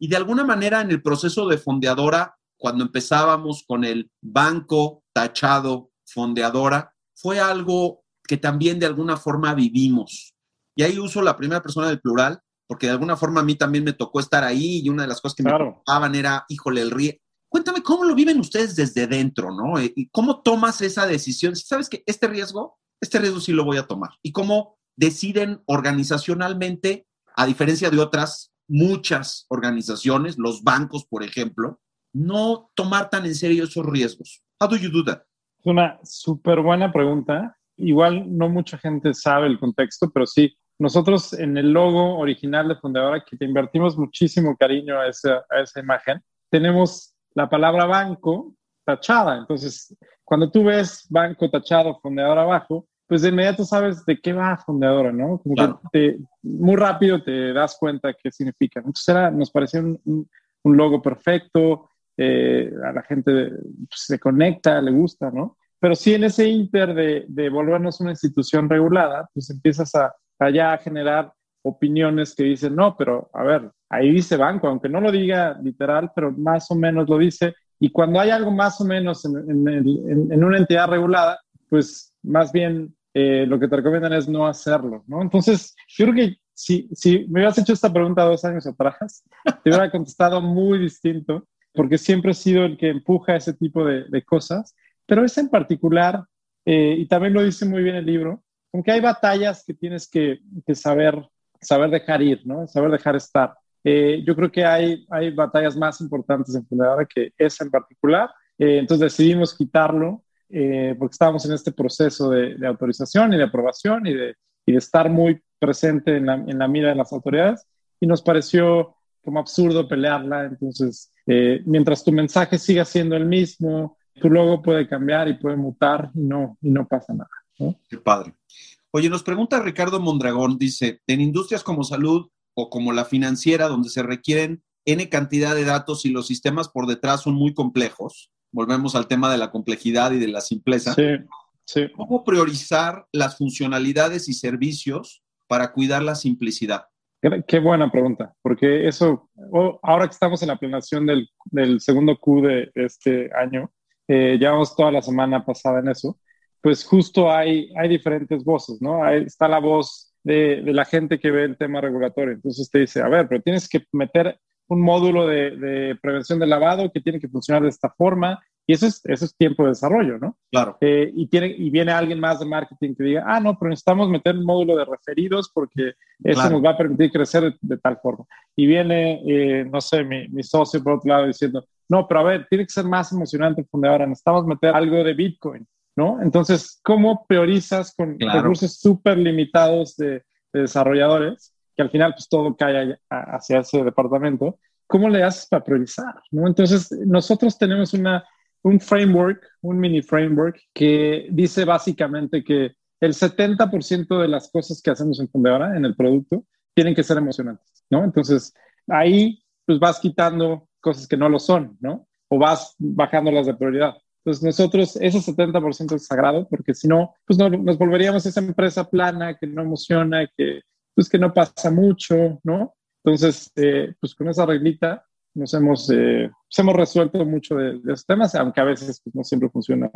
y de alguna manera en el proceso de fondeadora, cuando empezábamos con el banco tachado fondeadora, fue algo que también de alguna forma vivimos. Y ahí uso la primera persona del plural, porque de alguna forma a mí también me tocó estar ahí y una de las cosas que claro. me preocupaban era, híjole, el riesgo. Cuéntame cómo lo viven ustedes desde dentro, ¿no? ¿Y cómo tomas esa decisión? Si sabes que este riesgo, este riesgo sí lo voy a tomar. Y cómo deciden organizacionalmente, a diferencia de otras muchas organizaciones, los bancos, por ejemplo, no tomar tan en serio esos riesgos? How do you do that? Es una súper buena pregunta. Igual no mucha gente sabe el contexto, pero sí, nosotros en el logo original de Fundadora, que te invertimos muchísimo cariño a esa, a esa imagen, tenemos la palabra banco tachada. Entonces, cuando tú ves banco tachado, Fundadora abajo, pues de inmediato sabes de qué va Fundadora, ¿no? Como que muy rápido te das cuenta qué significa. Entonces era, nos parecía un, un, logo perfecto, eh, a la gente pues, se conecta, le gusta, ¿no? Pero sí en ese inter de, de volvernos una institución regulada, pues empiezas a, allá a generar opiniones que dicen, no, pero a ver, ahí dice banco, aunque no lo diga literal, pero más o menos lo dice. Y cuando hay algo más o menos en, en, una entidad regulada, pues más bien eh, lo que te recomiendan es no hacerlo, ¿no? Entonces, yo creo que si, si me hubieras hecho esta pregunta dos años atrás, <laughs> te hubiera contestado muy distinto, porque siempre he sido el que empuja ese tipo de, de cosas, pero ese en particular, eh, y también lo dice muy bien el libro, aunque hay batallas que tienes que, saber, saber dejar ir, ¿no? Saber dejar estar. Eh, yo creo que hay, hay batallas más importantes en Fundadora que esa en particular. Eh, entonces decidimos quitarlo eh, porque estábamos en este proceso de, autorización y de aprobación y de, y de estar muy presente en la, en la, mira de las autoridades y nos pareció como absurdo pelearla. Entonces, mientras tu mensaje siga siendo el mismo, tu logo puede cambiar y puede mutar y no, y no pasa nada. Qué padre. Oye, nos pregunta Ricardo Mondragón, dice, en industrias como salud o como la financiera, donde se requieren N cantidad de datos y los sistemas por detrás son muy complejos, volvemos al tema de la complejidad y de la simpleza. Sí, sí. ¿Cómo priorizar las funcionalidades y servicios para cuidar la simplicidad? Qué buena pregunta, porque eso, ahora que estamos en la planeación del, segundo Q de este año, eh, llevamos toda la semana pasada en eso, pues justo hay, hay diferentes voces, ¿no? está la voz de, la gente que ve el tema regulatorio. Entonces te dice, a ver, pero tienes que meter un módulo de, prevención de lavado que tiene que funcionar de esta forma. Y eso es, eso es tiempo de desarrollo, ¿no? Claro. Eh, y, tiene, y viene alguien más de marketing que diga, ah, no, pero necesitamos meter un módulo de referidos porque eso nos va a permitir crecer de, tal forma. Y viene, eh, no sé, mi, mi, socio por otro lado diciendo, no, pero a ver, tiene que ser más emocionante el fundador, necesitamos meter algo de Bitcoin. ¿No? Entonces, ¿cómo priorizas con recursos súper limitados de, desarrolladores, que al final pues todo cae hacia ese departamento? ¿Cómo le haces para priorizar? ¿no? Entonces, nosotros tenemos una, un framework, un mini framework, que dice básicamente que el 70% de las cosas que hacemos en Fundadora, en el producto, tienen que ser emocionantes, ¿no? Entonces, ahí pues vas quitando cosas que no lo son, ¿no? O vas bajando las de prioridad. Entonces nosotros, ese 70% es sagrado, porque si no, pues no, nos volveríamos esa empresa plana que no emociona, que, pues que no pasa mucho, ¿no? Entonces, eh, pues con esa reglita nos hemos, eh, pues hemos resuelto mucho de, de, esos temas, aunque a veces pues, no siempre funciona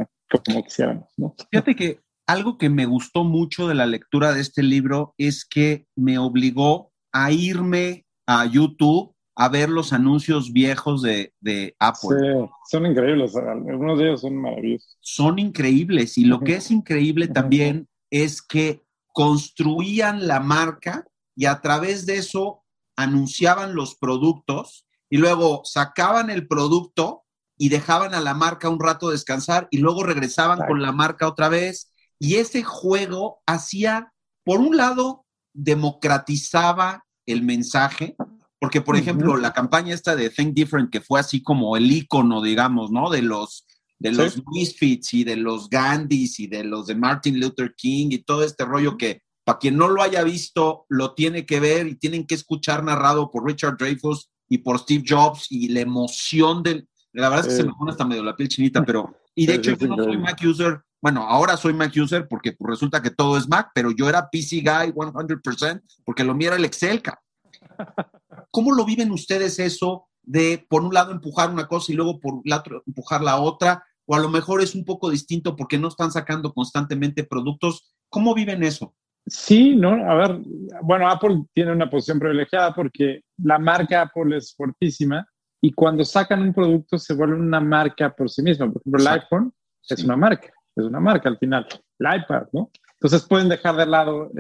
como quisiéramos, ¿no? Fíjate que algo que me gustó mucho de la lectura de este libro es que me obligó a irme a YouTube a ver los anuncios viejos de, Apple. Sí, son increíbles, algunos de ellos son maravillosos. Son increíbles y lo que es increíble también es que construían la marca y a través de eso anunciaban los productos y luego sacaban el producto y dejaban a la marca un rato descansar y luego regresaban con la marca otra vez. Y ese juego hacía, por un lado, democratizaba el mensaje, porque, por ejemplo, la campaña esta de Think Different, que fue así como el icono, digamos, ¿no? De los, de los Misfits y de los Gandhis y de los de Martin Luther King y todo este rollo que, para quien no lo haya visto, lo tiene que ver y tienen que escuchar narrado por Richard Dreyfuss y por Steve Jobs y la emoción del... La verdad es que se me pone hasta medio la piel chinita, pero... Y de hecho, yo no soy Mac user, bueno, ahora soy Mac user porque pues, resulta que todo es Mac, pero yo era PC guy 100% porque lo mío era el Excel, <laughs> ¿Cómo lo viven ustedes eso de, por un lado, empujar una cosa y luego por el otro empujar la otra? O a lo mejor es un poco distinto porque no están sacando constantemente productos. ¿Cómo viven eso? Sí, no, a ver, bueno, Apple tiene una posición privilegiada porque la marca Apple es fuertísima y cuando sacan un producto se vuelve una marca por sí misma. Por ejemplo, el iPhone es una marca, es una marca al final. El iPad, ¿no? Entonces pueden dejar de lado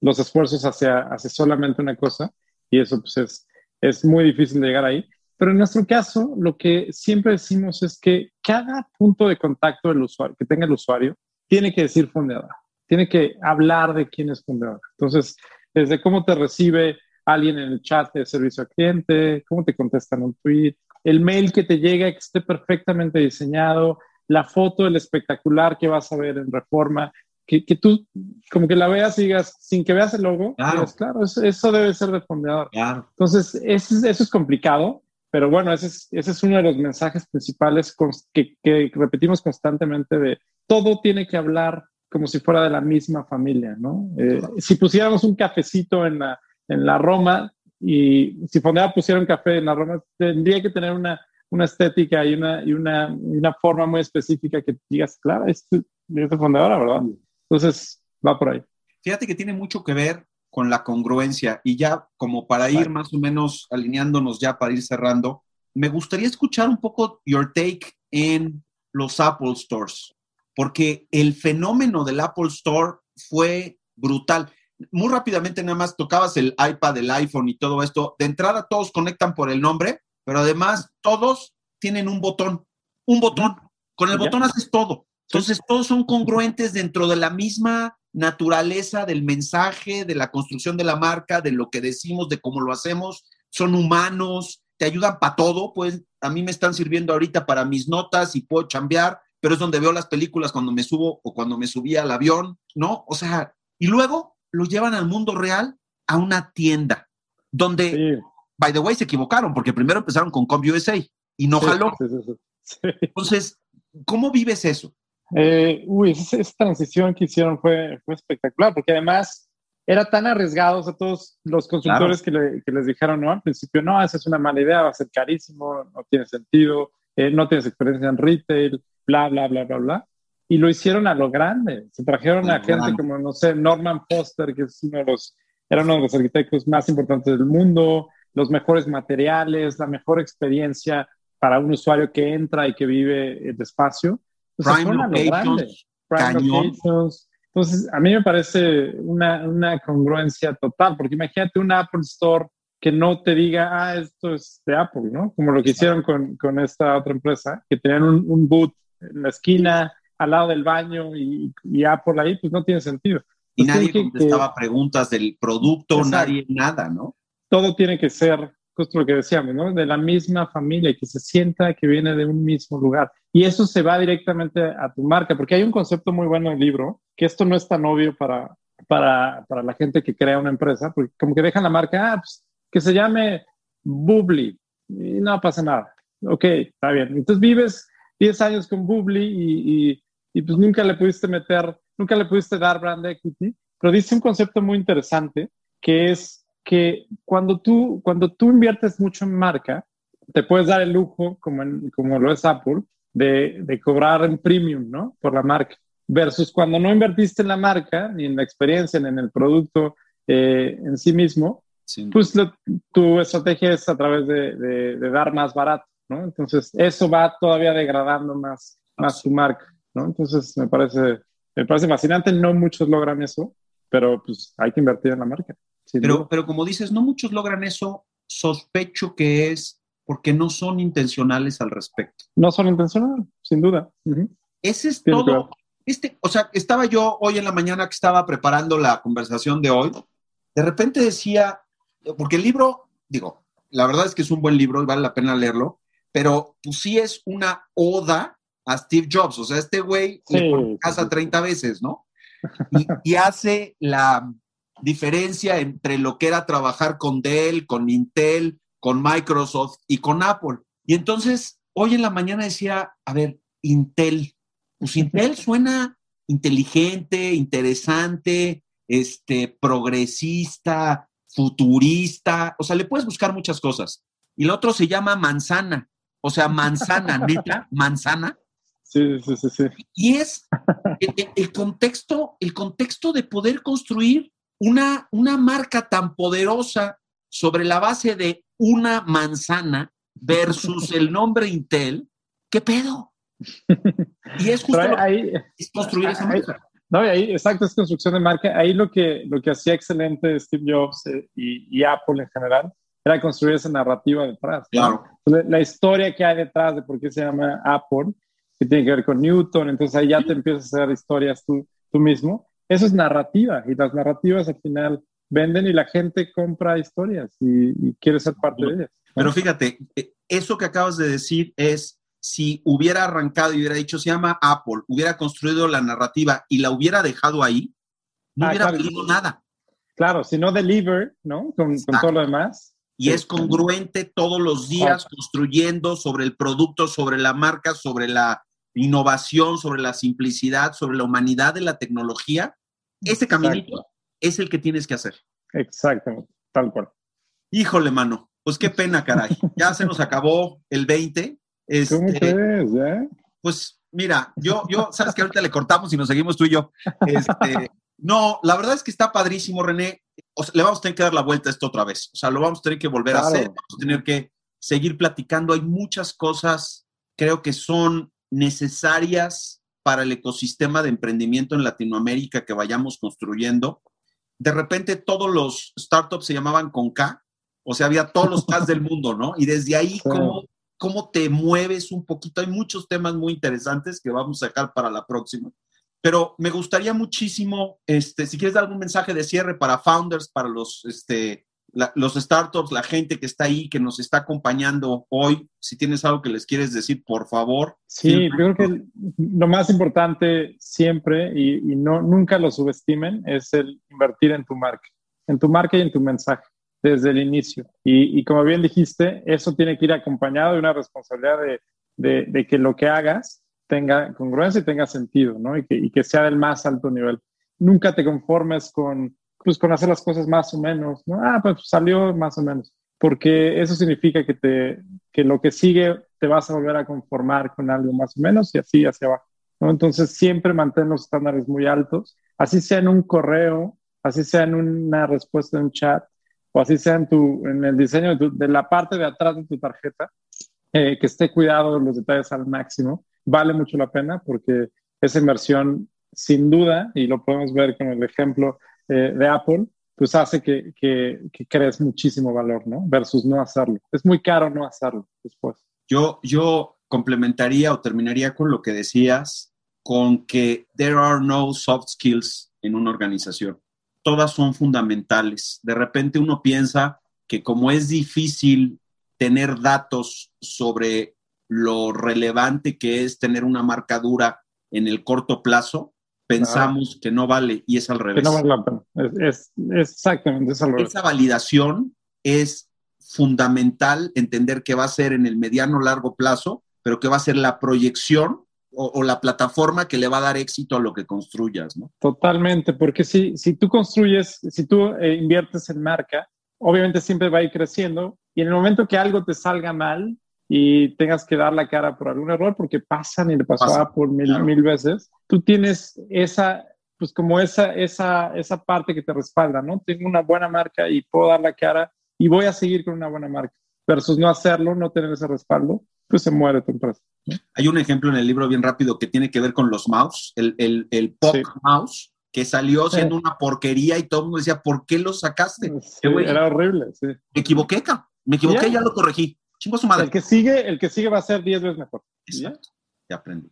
los esfuerzos hacia, hacia solamente una cosa y eso pues es, es muy difícil llegar ahí. Pero en nuestro caso, lo que siempre decimos es que cada punto de contacto del usuario, que tenga el usuario, tiene que decir fundadora. tiene que hablar de quién es fundador. Entonces, desde cómo te recibe alguien en el chat de servicio al cliente, cómo te contestan un tweet, el mail que te llega que esté perfectamente diseñado, la foto del espectacular que vas a ver en Reforma, que, que, tú como que la veas y digas, sin que veas el logo, claro, claro eso, debe ser de fundador. Entonces, eso, eso, es complicado, pero bueno, ese es, ese es uno de los mensajes principales que, que, repetimos constantemente de todo tiene que hablar como si fuera de la misma familia, ¿no? Eh, si pusiéramos un cafecito en la, en la Roma y si Fondea pusiera un café en la Roma, tendría que tener una, una estética y una, y una, una forma muy específica que digas, claro, es, es fundadora, ¿verdad? Entonces, va por ahí. Fíjate que tiene mucho que ver con la congruencia y ya como para ir más o menos alineándonos ya para ir cerrando, me gustaría escuchar un poco your take en los Apple Stores, porque el fenómeno del Apple Store fue brutal. Muy rápidamente nada más tocabas el iPad, el iPhone y todo esto. De entrada todos conectan por el nombre, pero además todos tienen un botón, un botón. Con el botón haces todo. Entonces, todos son congruentes dentro de la misma naturaleza del mensaje, de la construcción de la marca, de lo que decimos, de cómo lo hacemos. Son humanos, te ayudan para todo. Pues a mí me están sirviendo ahorita para mis notas y puedo chambear, pero es donde veo las películas cuando me subo o cuando me subí al avión, ¿no? O sea, y luego lo llevan al mundo real a una tienda donde, by the way, se equivocaron porque primero empezaron con ComUSA y no jaló. Entonces, ¿cómo vives eso? Eh, uy, <laughs> esa, transición que hicieron fue, fue espectacular, porque además era tan arriesgado, a todos los consultores que, les dijeron, no, al principio, no, esa es una mala idea, va a ser carísimo, no tiene sentido, eh, no tienes experiencia en retail, bla, bla, bla, bla, bla. Y lo hicieron a lo grande. Se trajeron a gente como, no sé, Norman Foster, que es uno de los, era uno de los arquitectos más importantes del mundo, los mejores materiales, la mejor experiencia para un usuario que entra y que vive el espacio prime locations, prime Entonces, a mí me parece una, una, congruencia total, porque imagínate un Apple Store que no te diga, ah, esto es de Apple, ¿no? Como lo que hicieron con, con esta otra empresa, que tenían un, un, boot en la esquina, al lado del baño y, y Apple ahí, pues no tiene sentido. Y nadie contestaba preguntas del producto, nadie, nada, ¿no? Todo tiene que ser justo lo que decíamos, ¿no? De la misma familia, que se sienta que viene de un mismo lugar. Y eso se va directamente a tu marca, porque hay un concepto muy bueno en el libro, que esto no es tan obvio para, para, para la gente que crea una empresa, porque como que dejan la marca, ah, pues, que se llame Bubbly, y no pasa nada. Ok, está bien. Entonces vives 10 años con Bubbly y, y, y pues nunca le pudiste meter, nunca le pudiste dar brand equity, pero dice un concepto muy interesante, que es que cuando tú, cuando tú inviertes mucho en marca, te puedes dar el lujo, como, como lo es Apple, de, de, cobrar en premium, ¿no? Por la marca. Versus cuando no invertiste en la marca, ni en la experiencia, ni en el producto eh, en sí mismo, pues tu estrategia es a través de, de, dar más barato, ¿no? Entonces, eso va todavía degradando más, más tu marca, ¿no? Entonces, me parece, me parece fascinante. No muchos logran eso, pero pues hay que invertir en la marca. Pero, pero como dices, no muchos logran eso. Sospecho que es porque no son intencionales al respecto. No son intencionales, sin duda. Ese es todo. Este, o sea, estaba yo hoy en la mañana que estaba preparando la conversación de hoy, de repente decía, porque el libro, digo, la verdad es que es un buen libro y vale la pena leerlo, pero pues sí es una oda a Steve Jobs. O sea, este güey le pone casa 30 veces, ¿no? y hace la, diferencia entre lo que era trabajar con Dell, con Intel, con Microsoft y con Apple. Y entonces, hoy en la mañana decía, a ver, Intel, pues Intel <laughs> suena inteligente, interesante, este, progresista, futurista, o sea, le puedes buscar muchas cosas. Y el otro se llama manzana, o sea, manzana, <laughs> neta, manzana. Sí, sí, sí, sí. Y es el, contexto, el contexto de poder construir una, una marca tan poderosa sobre la base de una manzana versus <laughs> el nombre Intel, ¿qué pedo? Y es justo ahí, construir esa marca. No, y ahí, exacto, es construcción de marca. Ahí lo que, lo que hacía excelente Steve Jobs eh, y, Apple en general era construir esa narrativa detrás. Claro. La, historia que hay detrás de por qué se llama Apple, que tiene que ver con Newton, entonces ahí ya te empiezas a hacer historias tú, tú mismo eso es narrativa y las narrativas al final venden y la gente compra historias y, quiere ser parte de ellas. Pero fíjate, eh, eso que acabas de decir es, si hubiera arrancado y hubiera dicho, se llama Apple, hubiera construido la narrativa y la hubiera dejado ahí, no ah, hubiera claro. nada. Claro, si no deliver, ¿no? Con, todo lo demás. Y es congruente todos los días construyendo sobre el producto, sobre la marca, sobre la innovación, sobre la simplicidad, sobre la humanidad de la tecnología. Ese caminito es el que tienes que hacer. Exactamente, tal cual. Híjole, mano, pues qué pena, caray. <laughs> Ya se nos acabó el 20. Este, ¿Cómo crees, eh? Pues mira, yo, yo, sabes que ahorita le cortamos y nos seguimos tú y yo. Este, no, la verdad es que está padrísimo, René. le vamos a tener que dar la vuelta a esto otra vez. O sea, lo vamos a tener que volver a hacer, vamos a tener que seguir platicando. Hay muchas cosas, creo que son necesarias para el ecosistema de emprendimiento en Latinoamérica que vayamos construyendo. De repente todos los startups se llamaban con K, o sea, había todos los K del mundo, ¿no? Y desde ahí, <laughs> ¿cómo, ¿cómo te mueves un poquito? Hay muchos temas muy interesantes que vamos a sacar para la próxima. Pero me gustaría muchísimo, este, si quieres dar algún mensaje de cierre para founders, para los, este, los startups, la gente que está ahí, que nos está acompañando hoy, si tienes algo que les quieres decir, por favor. Sí, yo creo que lo más importante siempre, y, no, nunca lo subestimen, es el invertir en tu marca, en tu marca y en tu mensaje desde el inicio. Y, como bien dijiste, eso tiene que ir acompañado de una responsabilidad de, de que lo que hagas tenga congruencia y tenga sentido, ¿no? Y que, y que sea del más alto nivel. Nunca te conformes con, pues, con hacer las cosas más o menos, ¿no? Ah, pues salió más o menos, porque eso significa que, te, que lo que sigue te vas a volver a conformar con algo más o menos y así hacia abajo, ¿no? Entonces siempre mantén los estándares muy altos, así sea en un correo, así sea en una respuesta en chat, o así sea en, tu, en el diseño de, de la parte de atrás de tu tarjeta, eh, que esté cuidado los detalles al máximo vale mucho la pena porque esa inversión, sin duda, y lo podemos ver con el ejemplo eh, de Apple, pues hace que, que, crees muchísimo valor, ¿no? Versus no hacerlo. Es muy caro no hacerlo después. Yo, yo complementaría o terminaría con lo que decías, con que there are no soft skills en una organización. Todas son fundamentales. De repente uno piensa que como es difícil tener datos sobre lo relevante que es tener una marca dura en el corto plazo, pensamos que no vale y es al revés. no vale la pena. Es, exactamente, es al revés. Esa validación es fundamental entender que va a ser en el mediano largo plazo, pero que va a ser la proyección o, la plataforma que le va a dar éxito a lo que construyas, ¿no? Totalmente, porque si, si tú construyes, si tú eh, inviertes en marca, obviamente siempre va a ir creciendo y en el momento que algo te salga mal, y tengas que dar la cara por algún error, porque pasan y le pasó a por mil, mil veces, tú tienes esa, pues como esa, esa, esa parte que te respalda, ¿no? Tengo una buena marca y puedo dar la cara y voy a seguir con una buena marca, versus no hacerlo, no tener ese respaldo, pues se muere tu empresa. Hay un ejemplo en el libro bien rápido que tiene que ver con los mouse, el, el, el POC mouse, que salió siendo una porquería y todo el mundo decía, ¿por qué lo sacaste? era horrible, sí. Me equivoqué, me equivoqué, y ya lo corregí. El que sigue, el que sigue va a ser 10 veces mejor. Exacto. Ya aprendí.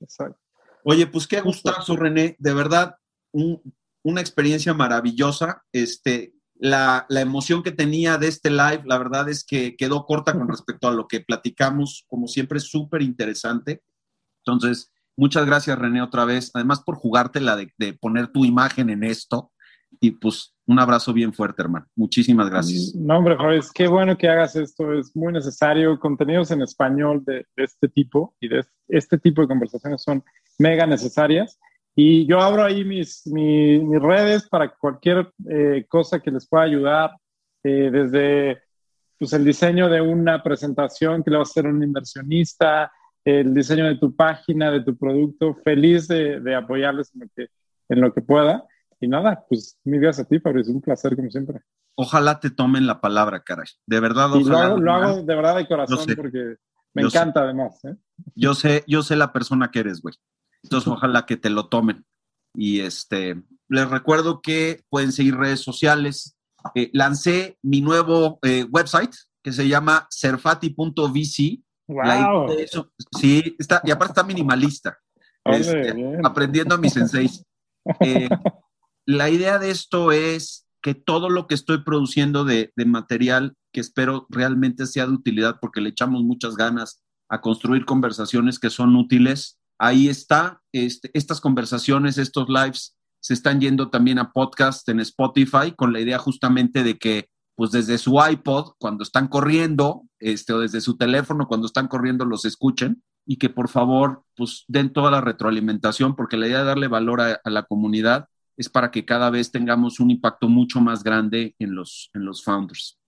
Oye, pues qué gustazo, René. De verdad, una experiencia maravillosa. Este, la, emoción que tenía de este live, la verdad es que quedó corta con respecto a lo que platicamos, como siempre, súper interesante. Entonces, muchas gracias, René, otra vez. Además, por jugártela de, de poner tu imagen en esto. Y pues un abrazo bien fuerte, hermano. Muchísimas gracias. No, hombre, Jorge, qué bueno que hagas esto. Es muy necesario. Contenidos en español de, este tipo y de este tipo de conversaciones son mega necesarias. Y yo abro ahí mis, mis, redes para cualquier eh, cosa que les pueda ayudar, eh, desde pues, el diseño de una presentación que le va a hacer un inversionista, el diseño de tu página, de tu producto. Feliz de, de apoyarles en lo que, en lo que pueda. Y nada, pues mil gracias a ti, es un placer como siempre. Ojalá te tomen la palabra, caray. De verdad, ojalá. lo, hago, de verdad de corazón porque me encanta además. ¿eh? Yo sé, yo sé la persona que eres, güey. Entonces, <laughs> ojalá que te lo tomen. Y este, les recuerdo que pueden seguir redes sociales. Eh, lancé mi nuevo eh, website que se llama serfati.vc. Wow. sí, está, y aparte está minimalista. Este, aprendiendo a mis senseis. <laughs> la idea de esto es que todo lo que estoy produciendo de, material que espero realmente sea de utilidad porque le echamos muchas ganas a construir conversaciones que son útiles. Ahí está, este, estas conversaciones, estos lives se están yendo también a podcast en Spotify con la idea justamente de que pues desde su iPod cuando están corriendo, este, o desde su teléfono cuando están corriendo los escuchen y que por favor pues den toda la retroalimentación porque la idea de darle valor a la comunidad es para que cada vez tengamos un impacto mucho más grande en los, en los founders.